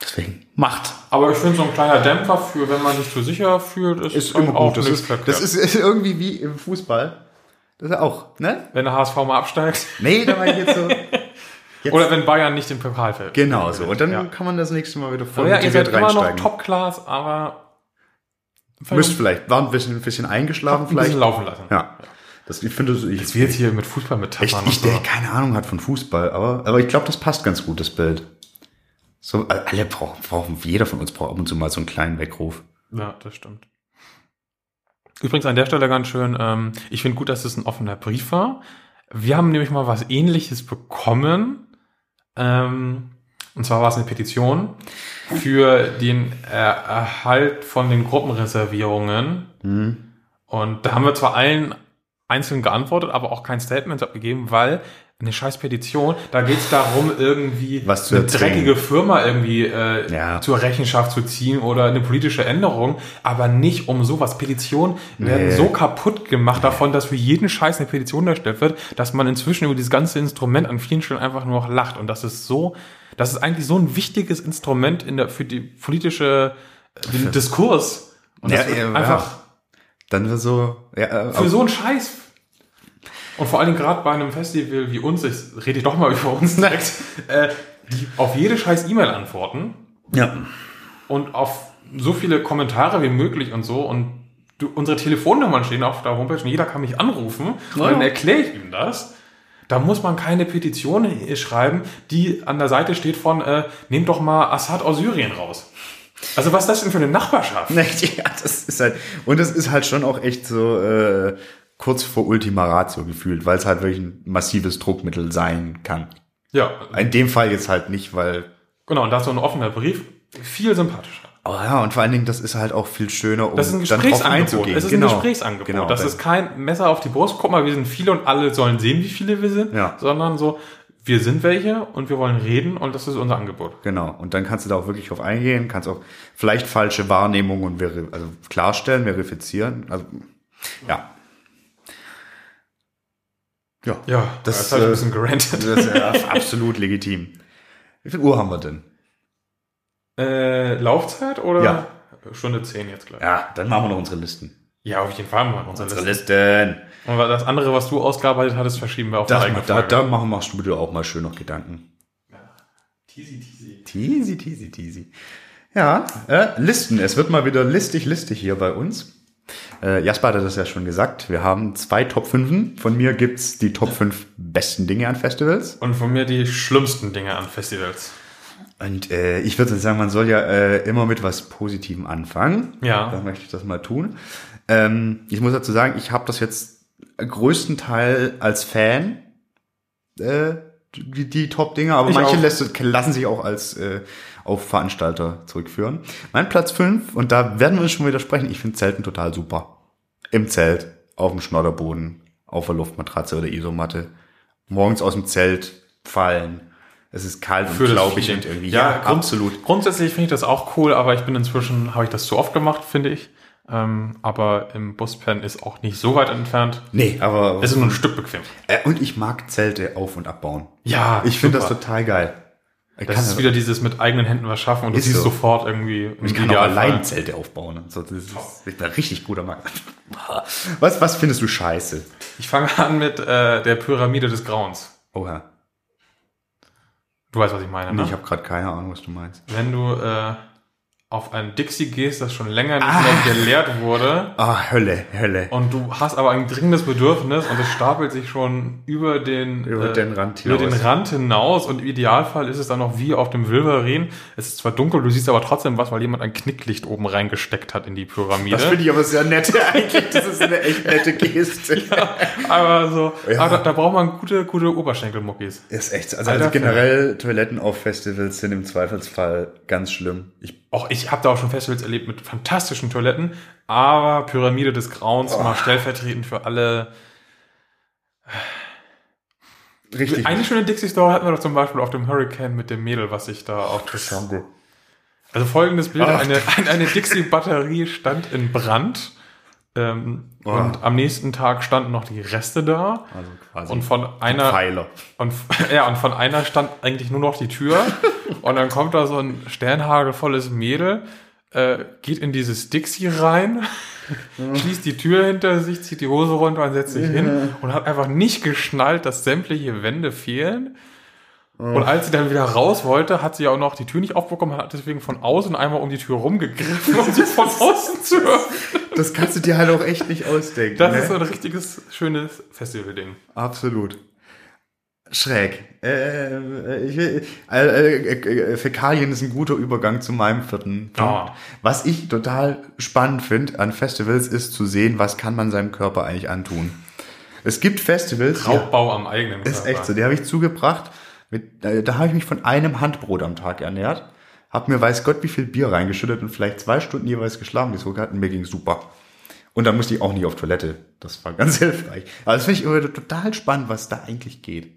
Deswegen macht. Aber ich finde so ein kleiner Dämpfer für, wenn man sich zu sicher fühlt, ist, Ist immer auch gut. Das ist, das ist, ist irgendwie wie im Fußball. Das ist ja auch, ne? wenn der HSV mal absteigt. Nee, da war ich jetzt so. [laughs] Jetzt, Oder wenn Bayern nicht im Pokal fällt. genau so. Und dann Ja. kann man das nächste Mal wieder voll ja, ihr seid immer noch. Top-Class, aber Müsst vielleicht, war ein bisschen, ein bisschen eingeschlafen ein bisschen vielleicht. laufen lassen. Ja. Das, ich finde, so- ich, Jetzt wird hier mit Fußball mit Echt, ich, der keine Ahnung hat von Fußball, aber, aber ich glaube, das passt ganz gut, das Bild. So, alle brauchen, brauchen, jeder von uns braucht ab und zu mal so einen kleinen Weckruf. Ja, das stimmt. Übrigens an der Stelle ganz schön, ähm, ich finde gut, dass es ein offener Brief war. Wir haben nämlich mal was ähnliches bekommen. Ähm, und zwar war es eine Petition für den Erhalt von den Gruppenreservierungen. Mhm. Und da haben wir zwar allen einzeln geantwortet, aber auch kein Statement abgegeben, weil eine scheiß Petition, da geht es darum, irgendwie Was eine dreckige Firma irgendwie äh, Ja. zur Rechenschaft zu ziehen oder eine politische Änderung, aber nicht um sowas. Petitionen werden Nee. so kaputt gemacht davon, dass für jeden Scheiß eine Petition erstellt wird, dass man inzwischen über dieses ganze Instrument an vielen Stellen einfach nur noch lacht. Und das ist so, das ist eigentlich so ein wichtiges Instrument in der, für die politische, äh, den Diskurs. Und das Ja, wird ja, einfach Dann wir so, ja, äh, für so einen Scheiß. Und vor allen Dingen gerade bei einem Festival wie uns, ich rede doch mal über uns direkt, [laughs] äh, die auf jede scheiß E-Mail antworten ja. und auf so viele Kommentare wie möglich und so und du, unsere Telefonnummern stehen auf der Homepage und jeder kann mich anrufen und Ja. dann erkläre ich ihm das. Da muss man keine Petition schreiben, die an der Seite steht von, äh, nehmt doch mal Assad aus Syrien raus. Also was ist das denn für eine Nachbarschaft? [laughs] Ja, das ist halt, und es ist halt schon auch echt so, äh, kurz vor Ultima Ratio gefühlt, weil es halt wirklich ein massives Druckmittel sein kann. Ja, In dem Fall jetzt halt nicht, weil genau, und da ist so ein offener Brief viel sympathischer. Aber ja, und vor allen Dingen, das ist halt auch viel schöner, um Das ist ein dann drauf einzugehen. Es ist genau. ein Gesprächsangebot. Genau, das ist kein Messer auf die Brust. Guck mal, wir sind viele und alle sollen sehen, wie viele wir sind. Ja. Sondern so, wir sind welche und wir wollen reden und das ist unser Angebot. Genau. Und dann kannst du da auch wirklich drauf eingehen, kannst auch vielleicht falsche Wahrnehmungen veri also klarstellen, verifizieren. Also Ja. Ja, Ja, das, das habe ich ein äh, bisschen gerantet. das ist ja absolut legitim. Wie viel Uhr haben wir denn? Äh, Laufzeit oder? Ja. Stunde 10 jetzt gleich. Ja, dann machen wir noch unsere Listen. Ja, auf jeden Fall mal unsere Unsere Liste. Listen. Und das andere, was du ausgearbeitet hattest, verschieben wir auf Das, eigene da, Folge. da machen, machst du dir auch mal schön noch Gedanken. Teasy, teasy. Teasy, teasy, teasy. Ja, äh, Listen. Es wird mal wieder listig, listig hier bei uns. Äh, Jasper hatte das ja schon gesagt. Wir haben zwei Top 5. Von mir gibt's die Top 5 besten Dinge an Festivals. Und von mir die schlimmsten Dinge an Festivals. Und äh, ich würde sagen, man soll ja äh, immer mit was Positivem anfangen. Ja. Da möchte ich das mal tun. Ähm, ich muss dazu sagen, ich habe das jetzt größtenteils als Fan, äh, die, die Top-Dinge, aber Ich manche lässt, lassen sich auch als äh, auf Veranstalter zurückführen. Mein Platz 5, und da werden wir uns schon widersprechen, ich finde Zelten total super. Im Zelt, auf dem Schnodderboden, auf der Luftmatratze oder Isomatte. Morgens aus dem Zelt fallen. Es ist kalt und Für das glaubig und irgendwie. Ja, Ja, grund- absolut. Grundsätzlich finde ich das auch cool, aber ich bin inzwischen, habe ich das zu oft gemacht, finde ich. Ähm, aber im Buspen ist auch nicht so weit entfernt. Nee, aber. Es ist nur ein Stück bequem. Äh, und ich mag Zelte auf- und abbauen. Ja, Ich finde das total geil. Das ist wieder dieses mit eigenen Händen was schaffen und du Ist siehst so. sofort irgendwie ich kann auch Idealfall. allein Zelte aufbauen. Und so. Das ist, ich bin ein richtig guter Mann. [laughs] Was, was findest du scheiße? Ich fange an mit äh, der Pyramide des Grauens. Oha. Du weißt, was ich meine, Nee, ne? ich habe gerade keine Ahnung, was du meinst. Wenn du äh, auf ein Dixie gehst, das schon länger nicht Ah. mehr geleert wurde Ah, Hölle, Hölle. und du hast aber ein dringendes Bedürfnis und es stapelt sich schon über den, Über den Rand über den hinaus. Rand hinaus und im Idealfall ist es dann noch wie auf dem Wilverin. Es ist zwar dunkel, du siehst aber trotzdem was, weil jemand ein Knicklicht oben reingesteckt hat in die Pyramide. Das finde ich aber sehr nett [laughs] eigentlich. Das ist eine echt nette Geste. [laughs] aber so, Ja. aber da, da braucht man gute, gute Oberschenkelmuckis. Ist echt so. Also, also generell Toiletten auf Festivals sind im Zweifelsfall ganz schlimm. Ich, Auch ich habe da auch schon Festivals erlebt mit fantastischen Toiletten, aber Pyramide des Grauens Oh. mal stellvertretend für alle. richtig. Eine schöne Dixie-Story hatten wir doch zum Beispiel auf dem Hurricane mit dem Mädel, was sich da auf das Also folgendes Bild, Ach. eine, eine, [laughs] eine Dixie-Batterie stand in Brand ähm, Oh. und am nächsten Tag standen noch die Reste da also quasi und von einer Pfeiler. und, [laughs] ja, und von einer stand eigentlich nur noch die Tür [laughs] und dann kommt da so ein sternhagelvolles Mädel, äh, geht in dieses Dixie rein, [laughs] schließt die Tür hinter sich, zieht die Hose runter und setzt sich hin und hat einfach nicht geschnallt, dass sämtliche Wände fehlen. Und als sie dann wieder raus wollte, hat sie auch noch die Tür nicht aufbekommen, hat deswegen von außen einmal um die Tür rumgegriffen, um sie von außen zu öffnen. Das kannst du dir halt auch echt nicht ausdenken. Das ne? ist so ein richtiges, schönes Festival-Ding. Absolut. Schräg. Äh, ich, will- äh, äh, äh, Fäkalien ist ein guter Übergang zu meinem vierten Punkt. Ja. Was ich total spannend finde an Festivals ist zu sehen, was kann man seinem Körper eigentlich antun. Es gibt Festivals, Raubbau am eigenen ist echt so, die habe ich zugebracht. Mit, äh, da habe ich mich von einem Handbrot am Tag ernährt, habe mir weiß Gott wie viel Bier reingeschüttet und vielleicht zwei Stunden jeweils geschlafen, die so hatten, mir ging super. Und dann musste ich auch nicht auf Toilette. Das war ganz [laughs] hilfreich. Aber das finde ich immer total spannend, was da eigentlich geht.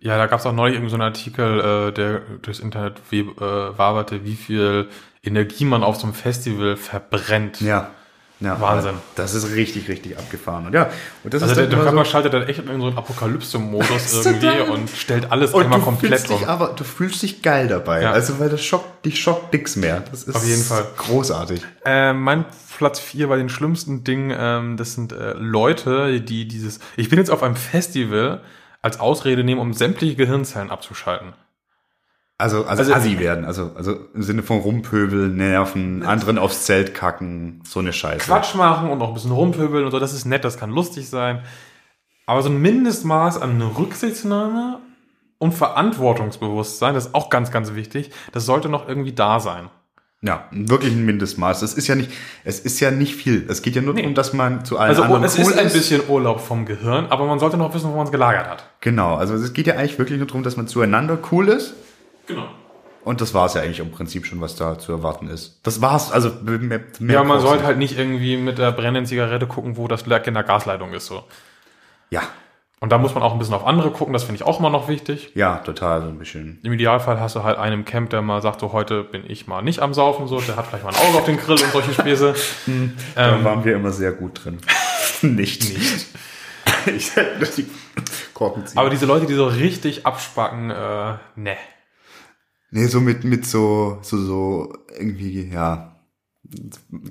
Ja, da gab es auch neulich irgendeinen so einen Artikel, äh, der durchs Internet web, äh, waberte, wie viel Energie man auf so einem Festival verbrennt. Ja. Ja Wahnsinn. Das ist richtig, richtig abgefahren. Und ja, und das Also ist der, der Körper so, schaltet dann echt in so einen Apokalypse-Modus [laughs] irgendwie und stellt alles und einmal du komplett fühlst dich um. aber, du fühlst dich geil dabei. Ja. Also, weil das schockt, dich schockt nix mehr. Das ist Auf jeden Fall. großartig. Äh, mein Platz 4 bei den schlimmsten Dingen, ähm, das sind äh, Leute, die dieses. Ich bin jetzt auf einem Festival als Ausrede nehmen, um sämtliche Gehirnzellen abzuschalten. Also, also, Also- Assi werden. Also, also im Sinne von Rumpöbeln, Nerven, anderen aufs Zelt kacken, so eine Scheiße. Quatsch machen und noch ein bisschen rumpöbeln und so, das ist nett, das kann lustig sein. Aber so ein Mindestmaß an Rücksichtnahme und Verantwortungsbewusstsein, das ist auch ganz, ganz wichtig, das sollte noch irgendwie da sein. Ja, wirklich ein Mindestmaß. Es ist ja nicht, es ist ja nicht viel. Es geht ja nur darum, dass man zu allen Also anderen es cool ist ein bisschen Urlaub vom Gehirn, aber man sollte noch wissen, wo man es gelagert hat. Genau, also es geht ja eigentlich wirklich nur darum, dass man zueinander cool ist. Genau. Und das war es ja eigentlich im Prinzip schon, was da zu erwarten ist. Das war's. Also mehr, mehr Ja, man sollte halt nicht irgendwie mit der brennenden Zigarette gucken, wo das Leck in der Gasleitung ist. So. Ja, Und da muss man auch ein bisschen auf andere gucken, das finde ich auch immer noch wichtig. Ja, total, so ein bisschen. Im Idealfall hast du halt einen im Camp, der mal sagt, so heute bin ich mal nicht am Saufen, so, der hat vielleicht mal ein Auge auf den Grill und solche Späße. [laughs] Da waren wir immer sehr gut drin. [laughs] nicht. Nicht. [laughs] ich hätte die Korken ziehen. Aber diese Leute, die so richtig abspacken, äh, ne. Nee, so mit, mit so, so, so irgendwie, ja.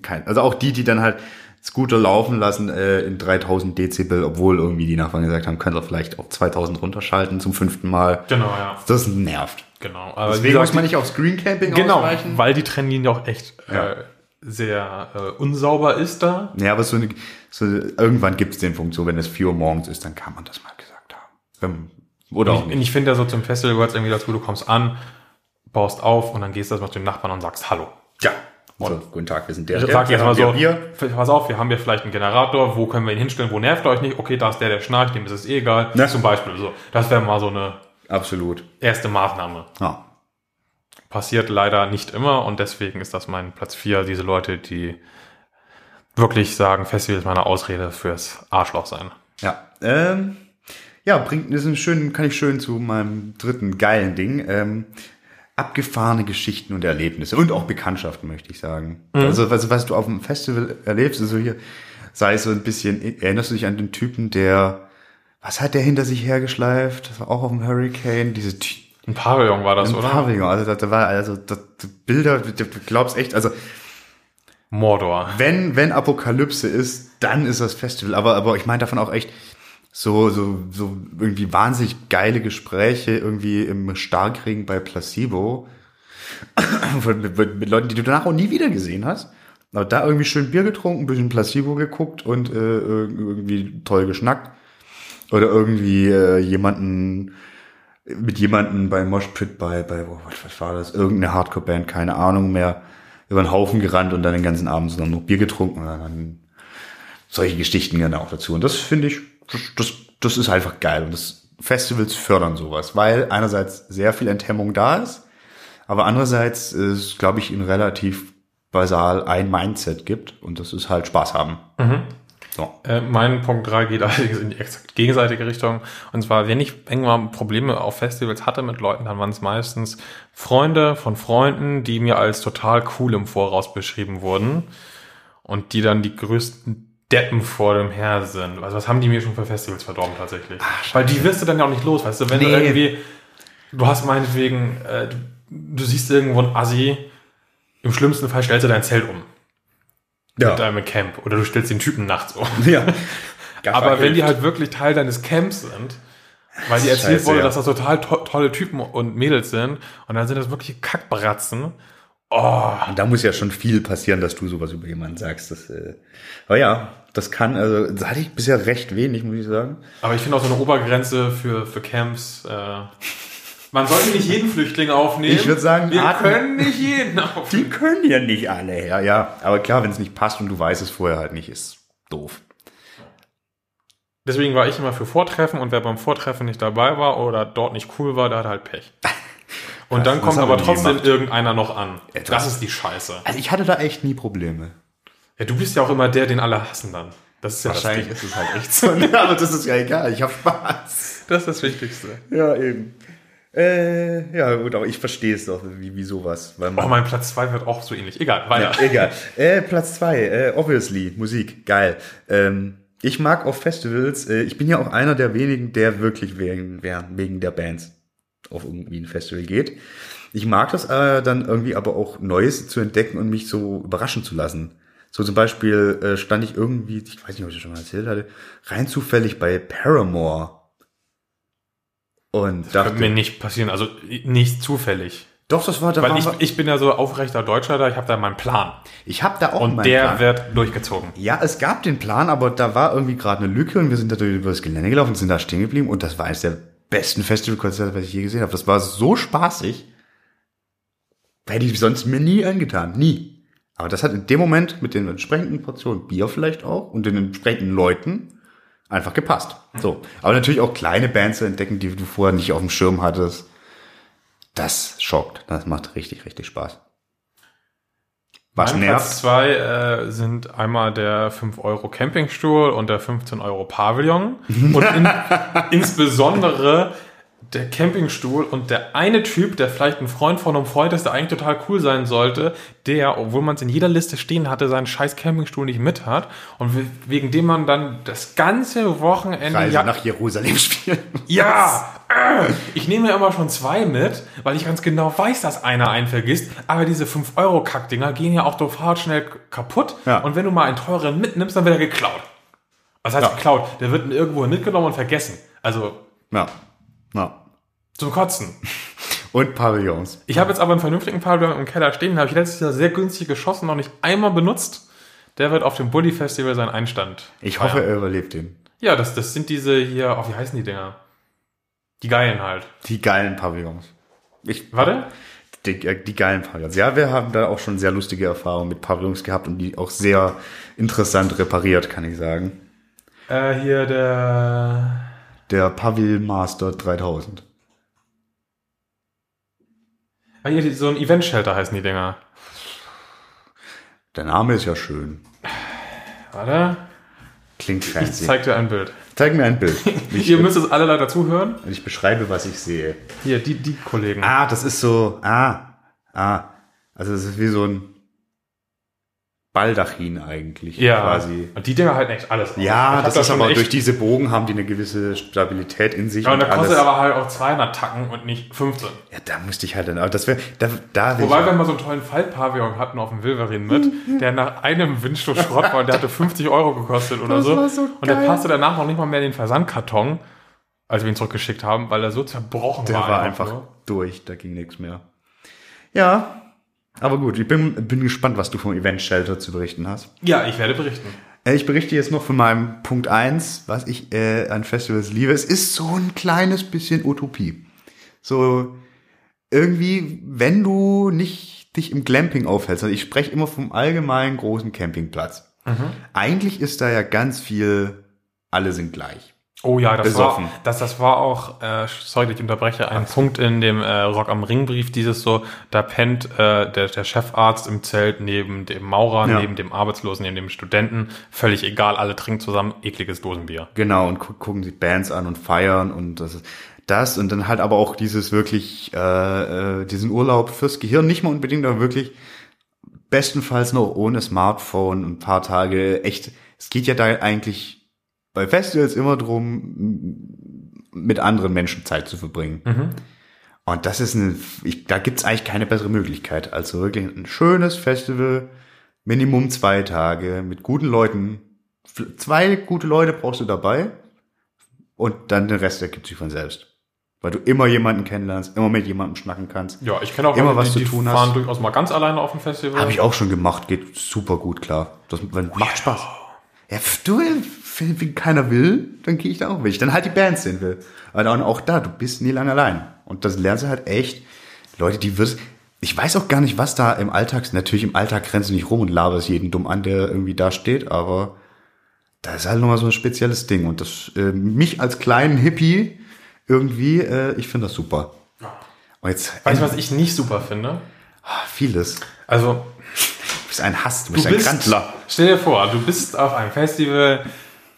Kein, also auch die, die dann halt Scooter laufen lassen äh, in 3000 Dezibel, obwohl irgendwie die Nachbarn gesagt haben, könnt ihr vielleicht auf 2000 runterschalten zum fünften Mal. Genau, ja. Das nervt. Genau. Aber Deswegen muss man nicht auf Screen Camping Genau, ausweichen. weil die Trennlinie auch echt Ja. äh, sehr äh, unsauber ist da. Ja, aber so, eine, so irgendwann gibt es den Punkt, so wenn es 4 Uhr morgens ist, dann kann man das mal gesagt haben. Ähm, Oder auch Und nicht. ich, ich finde ja so zum Festival gehört irgendwie dazu, du kommst an, baust auf und dann gehst du erstmal zu dem Nachbarn und sagst Hallo. Ja. So, guten Tag, wir sind der. Ich der, sag wir jetzt mal so, Bier. pass auf, wir haben hier vielleicht einen Generator, wo können wir ihn hinstellen, wo nervt er euch nicht? Okay, da ist der, der schnarcht, dem ist es eh egal. Ja. Zum Beispiel so. Das wäre mal so eine Absolut. erste Maßnahme. Ja. Passiert leider nicht immer und deswegen ist das mein Platz 4, diese Leute, die wirklich sagen, Festival ist meine Ausrede fürs Arschloch sein. Ja, ähm, ja, bringt ist ein schön, kann ich schön zu meinem dritten geilen Ding. Ähm, abgefahrene Geschichten und Erlebnisse und auch Bekanntschaften, möchte ich sagen. Also, was, was du auf dem Festival erlebst, also hier, sei es so ein bisschen, erinnerst du dich an den Typen, der, was hat der hinter sich hergeschleift? Das war auch auf dem Hurricane, diese Ein Pavillon war das, ein oder? Pavillon, also da, da war, also da, Bilder, du du glaubst echt, also Mordor. wenn, wenn Apokalypse ist, dann ist das Festival. Aber, aber ich meine davon auch echt so, so, so irgendwie wahnsinnig geile Gespräche irgendwie im Starkregen bei Placebo. [clears throat] mit, mit, mit Leuten, die du danach auch nie wieder gesehen hast. Aber da irgendwie schön Bier getrunken, ein bisschen Placebo geguckt und äh, irgendwie toll geschnackt. Oder irgendwie äh, jemanden mit jemanden bei Moshpit bei, bei, oh, was, was war das? Irgendeine Hardcore-Band, keine Ahnung mehr, über den Haufen gerannt und dann den ganzen Abend so noch Bier getrunken und dann solche Geschichten gerne auch dazu. Und das finde ich, das, das, ist einfach geil. Und das Festivals fördern sowas, weil einerseits sehr viel Enthemmung da ist, aber andererseits ist, glaube ich, in relativ basal ein Mindset gibt und das ist halt Spaß haben. So. Äh, mein Punkt 3 geht [laughs] allerdings in die exakt gegenseitige Richtung. Und zwar, wenn ich irgendwann Probleme auf Festivals hatte mit Leuten, dann waren es meistens Freunde von Freunden, die mir als total cool im Voraus beschrieben wurden und die dann die größten Deppen vor dem Her sind. Also was haben die mir schon für Festivals verdorben tatsächlich? Weil die wirst du dann ja auch nicht los, weißt du, wenn du Nee. irgendwie, du hast meinetwegen, äh, du, du siehst irgendwo ein Assi, im schlimmsten Fall stellst du dein Zelt um mit Ja. deinem Camp oder du stellst den Typen nachts um. [laughs] ja. [laughs] Aber wenn die halt wirklich Teil deines Camps sind, weil die erzählt Scheiße, wurde, ja. dass das total to tolle Typen und Mädels sind, und dann sind das wirkliche Kackbratzen. Oh, Und da muss ja schon viel passieren, dass du sowas über jemanden sagst. Das, äh, aber ja, das kann, also das hatte ich bisher recht wenig, muss ich sagen. aber ich finde auch so eine Obergrenze für, für Camps. Äh, man sollte nicht jeden Flüchtling aufnehmen. Ich würd sagen, wir atmen. können nicht jeden aufnehmen. Die können ja nicht alle, ja, ja. Aber klar, wenn es nicht passt und du weißt es vorher halt nicht, ist doof. Deswegen war ich immer für Vortreffen und wer beim Vortreffen nicht dabei war oder dort nicht cool war, der hat halt Pech. [laughs] Und dann kommt aber trotzdem irgendeiner noch an. Etwas. Das ist die Scheiße. Also ich hatte da echt nie Probleme. Ja, du bist ja auch immer der, den alle hassen dann. Das ist ja Wahrscheinlich das, ist es halt echt so. aber das ist ja egal, ich habe Spaß. Das ist das Wichtigste. Ja, eben. Äh, ja, gut, aber ich verstehe es doch, wie, wie sowas. Weil man, Oh, mein Platz 2 wird auch so ähnlich. Egal, weiter. Ja, egal. Äh, Platz zwei, äh, obviously, Musik, geil. Ähm, ich mag auf Festivals, äh, ich bin ja auch einer der wenigen, der wirklich wegen, wegen der Bands auf irgendwie ein Festival geht. Ich mag das äh, dann irgendwie aber auch Neues zu entdecken und mich so überraschen zu lassen. So zum Beispiel äh, stand ich irgendwie, ich weiß nicht, ob ich das schon mal erzählt hatte, rein zufällig bei Paramore. Und dachte, Könnte mir nicht passieren, also nicht zufällig. doch, das war, da Weil ich, ich bin ja so aufrechter Deutscher da, ich habe da meinen Plan. ich habe da auch Und meinen der Plan. wird durchgezogen. Ja, es gab den Plan, aber da war irgendwie gerade eine Lücke und wir sind da durch das Gelände gelaufen und sind da stehen geblieben und das war eines der besten Festivalkonzerte, was ich je gesehen habe. Das war so spaßig. Hätte ich sonst mir nie angetan. Nie. Aber das hat in dem Moment mit den entsprechenden Portionen Bier vielleicht auch und den entsprechenden Leuten einfach gepasst. So. Aber natürlich auch kleine Bands zu entdecken, die du vorher nicht auf dem Schirm hattest. Das schockt. Das macht richtig, richtig Spaß. Was mein nervt? Platz zwei äh, sind einmal der 5 Euro Campingstuhl und der 15 Euro Pavillon. Und in, [laughs] insbesondere der Campingstuhl und der eine Typ, der vielleicht ein Freund von einem Freund ist, der eigentlich total cool sein sollte, der, obwohl man es in jeder Liste stehen hatte, seinen scheiß Campingstuhl nicht mit hat und we- wegen dem man dann das ganze Wochenende Reise ja, nach Jerusalem spielen. ja, äh, ich nehme ja immer schon zwei mit, weil ich ganz genau weiß, dass einer einen vergisst. Aber diese 5-Euro-Kackdinger gehen ja auch total schnell kaputt. Ja. Und wenn du mal einen teuren mitnimmst, dann wird er geklaut. Was heißt Ja. geklaut? Der wird irgendwo mitgenommen und vergessen. Also Ja. ja. Zum Kotzen. Und Pavillons. Ich habe jetzt aber einen vernünftigen Pavillon im Keller stehen, den habe ich letztes Jahr sehr günstig geschossen, noch nicht einmal benutzt. Der wird auf dem Bully Festival seinen Einstand. Ich hoffe, feiern. er überlebt den. Ja, das, das sind diese hier, oh, wie heißen die Dinger? Die geilen halt. Die geilen Pavillons. Ich, Warte? die, äh, die geilen Pavillons. Ja, wir haben da auch schon sehr lustige Erfahrungen mit Pavillons gehabt und die auch sehr interessant repariert, kann ich sagen. Äh, hier der. Der Pavil Master 3000. Ah, hier, so ein Event-Shelter heißen die Dinger. Der Name ist ja schön. Warte. Klingt Ich fancy. zeig dir ein Bild. Zeig mir ein Bild. [laughs] Ich, Ihr müsst es alle leider zuhören. ich beschreibe, was ich sehe. Hier, die, die Kollegen. Ah, das ist so, ah, ah. Also das ist wie so ein Baldachin eigentlich. ja. Quasi. Und die Dinger halten echt alles. Ich Ja, das da ist aber durch diese Bogen haben die eine gewisse Stabilität in sich Ja, und und da kostet aber halt auch 200 Tacken und nicht 15. ja, da musste ich halt dann, aber das wäre, da, da Wobei wir mal so einen tollen Fallpavillon hatten auf dem Wilverin mit, der nach einem Windstoß Schrott war und der hatte 50 Euro gekostet oder Das so. war so und der passte danach noch nicht mal mehr in den Versandkarton, als wir ihn zurückgeschickt haben, weil er so zerbrochen der war. war einfach nur. durch, da ging nichts mehr. Ja, aber gut, ich bin, bin gespannt, was du vom Event Shelter zu berichten hast. Ja, ich werde berichten. Äh, Ich berichte jetzt noch von meinem Punkt eins, was ich äh, an Festivals liebe. Es ist so ein kleines bisschen Utopie. So irgendwie, wenn du nicht dich im Glamping aufhältst, also ich spreche immer vom allgemeinen großen Campingplatz. Eigentlich ist da ja ganz viel, alle sind gleich. Oh ja, das Besoffen. war, das, das war auch, äh, sorry, ich unterbreche, ein Punkt in dem äh, Rock am Ringbrief, dieses so, da pennt äh, der, der Chefarzt im Zelt neben dem Maurer, Ja. neben dem Arbeitslosen, neben dem Studenten, völlig egal, alle trinken zusammen ekliges Dosenbier. Genau, und gu gucken sich Bands an und feiern und das ist das und dann halt aber auch dieses wirklich, äh, äh, diesen Urlaub fürs Gehirn, nicht mal unbedingt, aber wirklich bestenfalls noch ohne Smartphone ein paar Tage echt, es geht ja da eigentlich bei Festivals immer drum, mit anderen Menschen Zeit zu verbringen. Und das ist ein, ich, da gibt's eigentlich keine bessere Möglichkeit. Also wirklich ein schönes Festival, Minimum zwei Tage, mit guten Leuten. Zwei gute Leute brauchst du dabei und dann den Rest ergibt sich von selbst. Weil du immer jemanden kennenlernst, immer mit jemandem schnacken kannst. Ja, ich kenne auch Immer Leute, was die, zu die tun fahren hast. durchaus mal ganz alleine auf dem Festival. Habe ich auch schon gemacht, geht super gut klar. Das macht Spaß. Ja, du, wenn, wenn keiner will, dann gehe ich da auch weg. Dann halt die Bands sehen will. Aber dann auch da, du bist nie lange allein. Und das lernst du halt echt. Leute, die wirst, ich weiß auch gar nicht, was da im Alltag, natürlich im Alltag du nicht rum und laberst jeden dumm an, der irgendwie da steht, aber da ist halt nochmal so ein spezielles Ding. Und das, äh, mich als kleinen Hippie irgendwie, äh, ich finde das super. Und jetzt, weißt du, was ich nicht super finde? Ah, vieles. Also, Du bist ein Hass, du du bist ein bist, Grandler. stell dir vor, du bist auf einem Festival,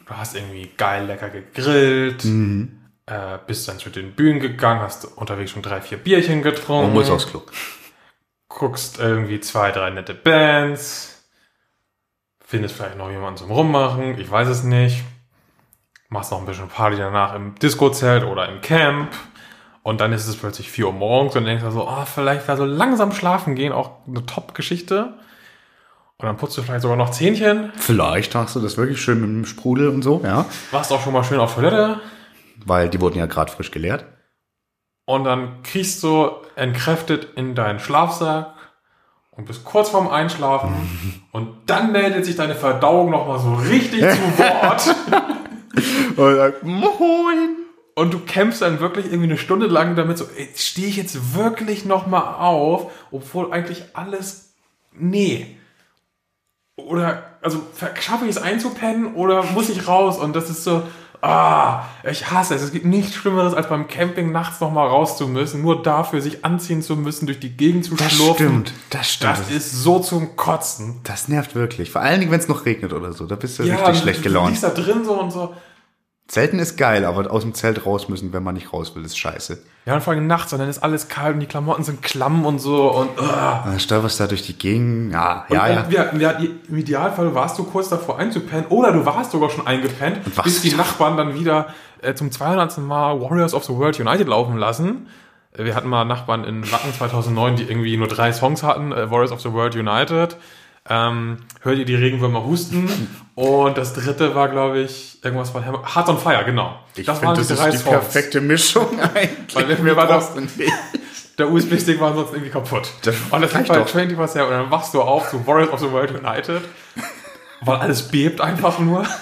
du hast irgendwie geil lecker gegrillt, Mhm. äh, bist dann zu den Bühnen gegangen, hast unterwegs schon drei, vier Bierchen getrunken. Man muss aufs Klo. guckst irgendwie zwei, drei nette Bands, findest vielleicht noch jemanden zum Rummachen, ich weiß es nicht, machst noch ein bisschen Party danach im Disco-Zelt oder im Camp und dann ist es plötzlich 4 Uhr morgens und denkst du so, ah, vielleicht wäre so langsam schlafen gehen auch eine Top-Geschichte und dann putzt du vielleicht sogar noch Zähnchen, Vielleicht machst du das wirklich schön mit dem Sprudel und so, ja. warst auch schon mal schön auf Toilette Weil die wurden ja gerade frisch geleert. und dann kriegst du entkräftet in deinen Schlafsack und bist kurz vorm Einschlafen [laughs] und dann meldet sich deine Verdauung nochmal so richtig zu [laughs] Wort Und sagt, moin. und du kämpfst dann wirklich irgendwie eine Stunde lang damit so, stehe ich jetzt wirklich nochmal auf, obwohl eigentlich alles, nee. Oder, also schaffe ich es einzupennen oder muss ich raus? Und das ist so, Ah, ich hasse es. Es gibt nichts Schlimmeres, als beim Camping nachts nochmal raus zu müssen, nur dafür sich anziehen zu müssen, durch die Gegend zu Das schlurfen. stimmt, das stimmt. Das ist so zum Kotzen. Das nervt wirklich. Vor allen Dingen, wenn es noch regnet oder so. Da bist du richtig du- schlecht Du gelaunt. liegst da drin so und so. Zelten ist geil, aber aus dem Zelt raus müssen, wenn man nicht raus will, ist scheiße. Ja, und vor allem nachts und dann ist alles kalt und die Klamotten sind klamm und so und, ah. Dann stolperst du da durch die Gegend. Ja, Und, ja, ja. und ja, ja, im Idealfall warst du kurz davor einzupennen oder du warst sogar schon eingepennt, was? bis die Nachbarn dann wieder äh, zum 200. Mal Warriors of the World United laufen lassen. Äh, Wir hatten mal Nachbarn in Wacken 2009, die irgendwie nur drei Songs hatten, äh, Warriors of the World United. Ähm, hört ihr die Regenwürmer husten? Und das dritte war, glaube ich, irgendwas von Heart on Fire, genau. Ich das finde, das ist die perfekte Mischung [laughs] eigentlich. Weil mir- war das- Der USB-Stick war sonst irgendwie kaputt. Das und das reicht bei doch. 24 und dann wachst du auf zu Warriors of the World United, weil alles bebt einfach nur. [laughs]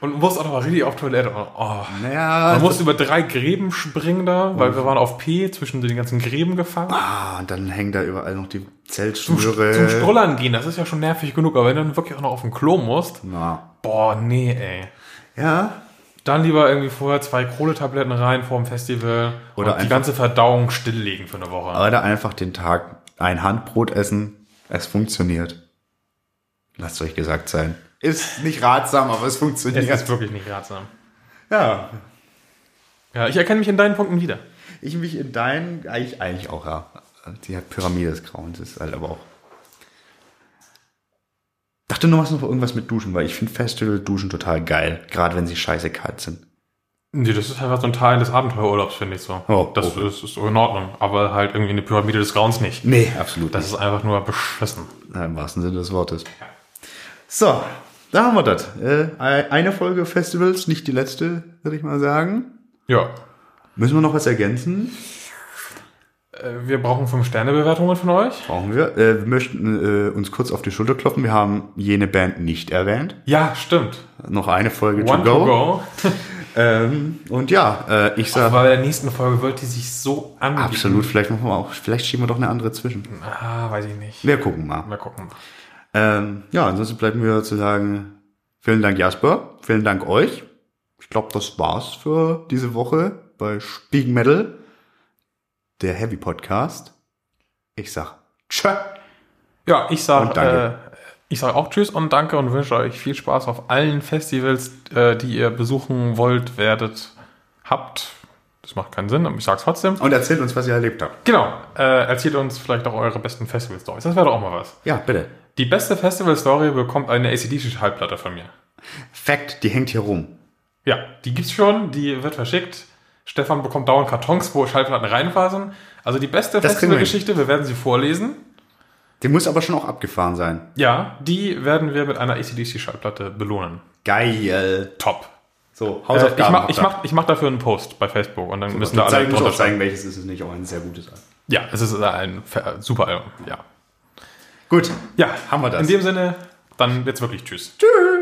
Und musst auch noch mal richtig auf Toilette. Oh. Naja, Man musste über drei Gräben springen da, weil wir waren auf P zwischen den ganzen Gräben gefangen. ah, und dann hängen da überall noch die Zum, Zeltschnüre. zum Strollern gehen, das ist ja schon nervig genug, aber wenn du dann wirklich auch noch auf dem Klo musst, Na. boah, nee, ey. Ja, Dann lieber irgendwie vorher zwei Kohletabletten rein vor dem Festival Oder und die ganze Verdauung stilllegen für eine Woche. oder einfach den Tag ein Handbrot essen. Es funktioniert. Lasst euch gesagt sein. Ist nicht ratsam, aber es funktioniert. Es ist wirklich nicht ratsam. ja, Ja, ich erkenne mich in deinen Punkten wieder. ich mich in deinen, eigentlich, eigentlich auch, ja. Die Pyramide des Grauens ist halt aber auch. Dachte du machst noch irgendwas mit Duschen, weil ich finde Festival-Duschen total geil. Gerade wenn sie scheiße kalt sind. Nee, das ist einfach so ein Teil des Abenteuerurlaubs, finde ich so. Oh, das okay. ist, ist so in Ordnung. Aber halt irgendwie eine Pyramide des Grauens nicht. Nee, absolut Das ist einfach nur beschissen. Na, Im wahrsten Sinne des Wortes. So, da haben wir das. Äh, eine Folge Festivals, nicht die letzte, würde ich mal sagen. Ja. Müssen wir noch was ergänzen? Äh, Wir brauchen 5-Sterne-Bewertungen von euch. Brauchen wir. Äh, wir möchten uns kurz auf die Schulter klopfen. Wir haben jene Band nicht erwähnt. Ja, stimmt. Noch eine Folge One to to go. go. [laughs] Ähm, und ja, äh, ich sag Aber bei der nächsten Folge wird die sich so anbieten. absolut. Vielleicht machen wir auch. Vielleicht schieben wir doch eine andere zwischen. Ah, weiß ich nicht. Wir gucken mal. Mal gucken. Ähm, ja, ansonsten bleibt mir zu sagen, vielen Dank Jasper, vielen Dank euch. Ich glaube, das war's für diese Woche bei Speak Metal, der Heavy Podcast. Ich sag tschö. Ja, ich sag, äh, ich sag auch Tschüss und danke und wünsche euch viel Spaß auf allen Festivals, äh, die ihr besuchen wollt, werdet, habt. Das macht keinen Sinn, aber ich sag's trotzdem. Und erzählt uns, was ihr erlebt habt. Genau, äh, erzählt uns vielleicht auch eure besten Festival-Stories. Das wäre doch auch mal was. Ja, bitte. Die beste Festival-Story bekommt eine ACDC-Schallplatte von mir. Fact, die hängt hier rum. Ja, die gibt's schon, die wird verschickt. Stefan bekommt dauernd Kartons, wo Schallplatten reinfassen. Also die beste kriegen wir. Festivalgeschichte, wir werden sie vorlesen. Die muss aber schon auch abgefahren sein. Ja, die werden wir mit einer ACDC-Schallplatte belohnen. Geil. Top. So, Äh, Hausaufgaben. ich, mach, ich, mach, ich mach dafür einen Post bei Facebook und dann müssen da alle zeig, muss drunter auch zeigen, welches ist es nicht. Auch ein sehr gutes Album. Ja, es ist ein super Album. Ja. Gut. ja, Haben wir das. In dem Sinne, dann jetzt wirklich Tschüss. Tschüss.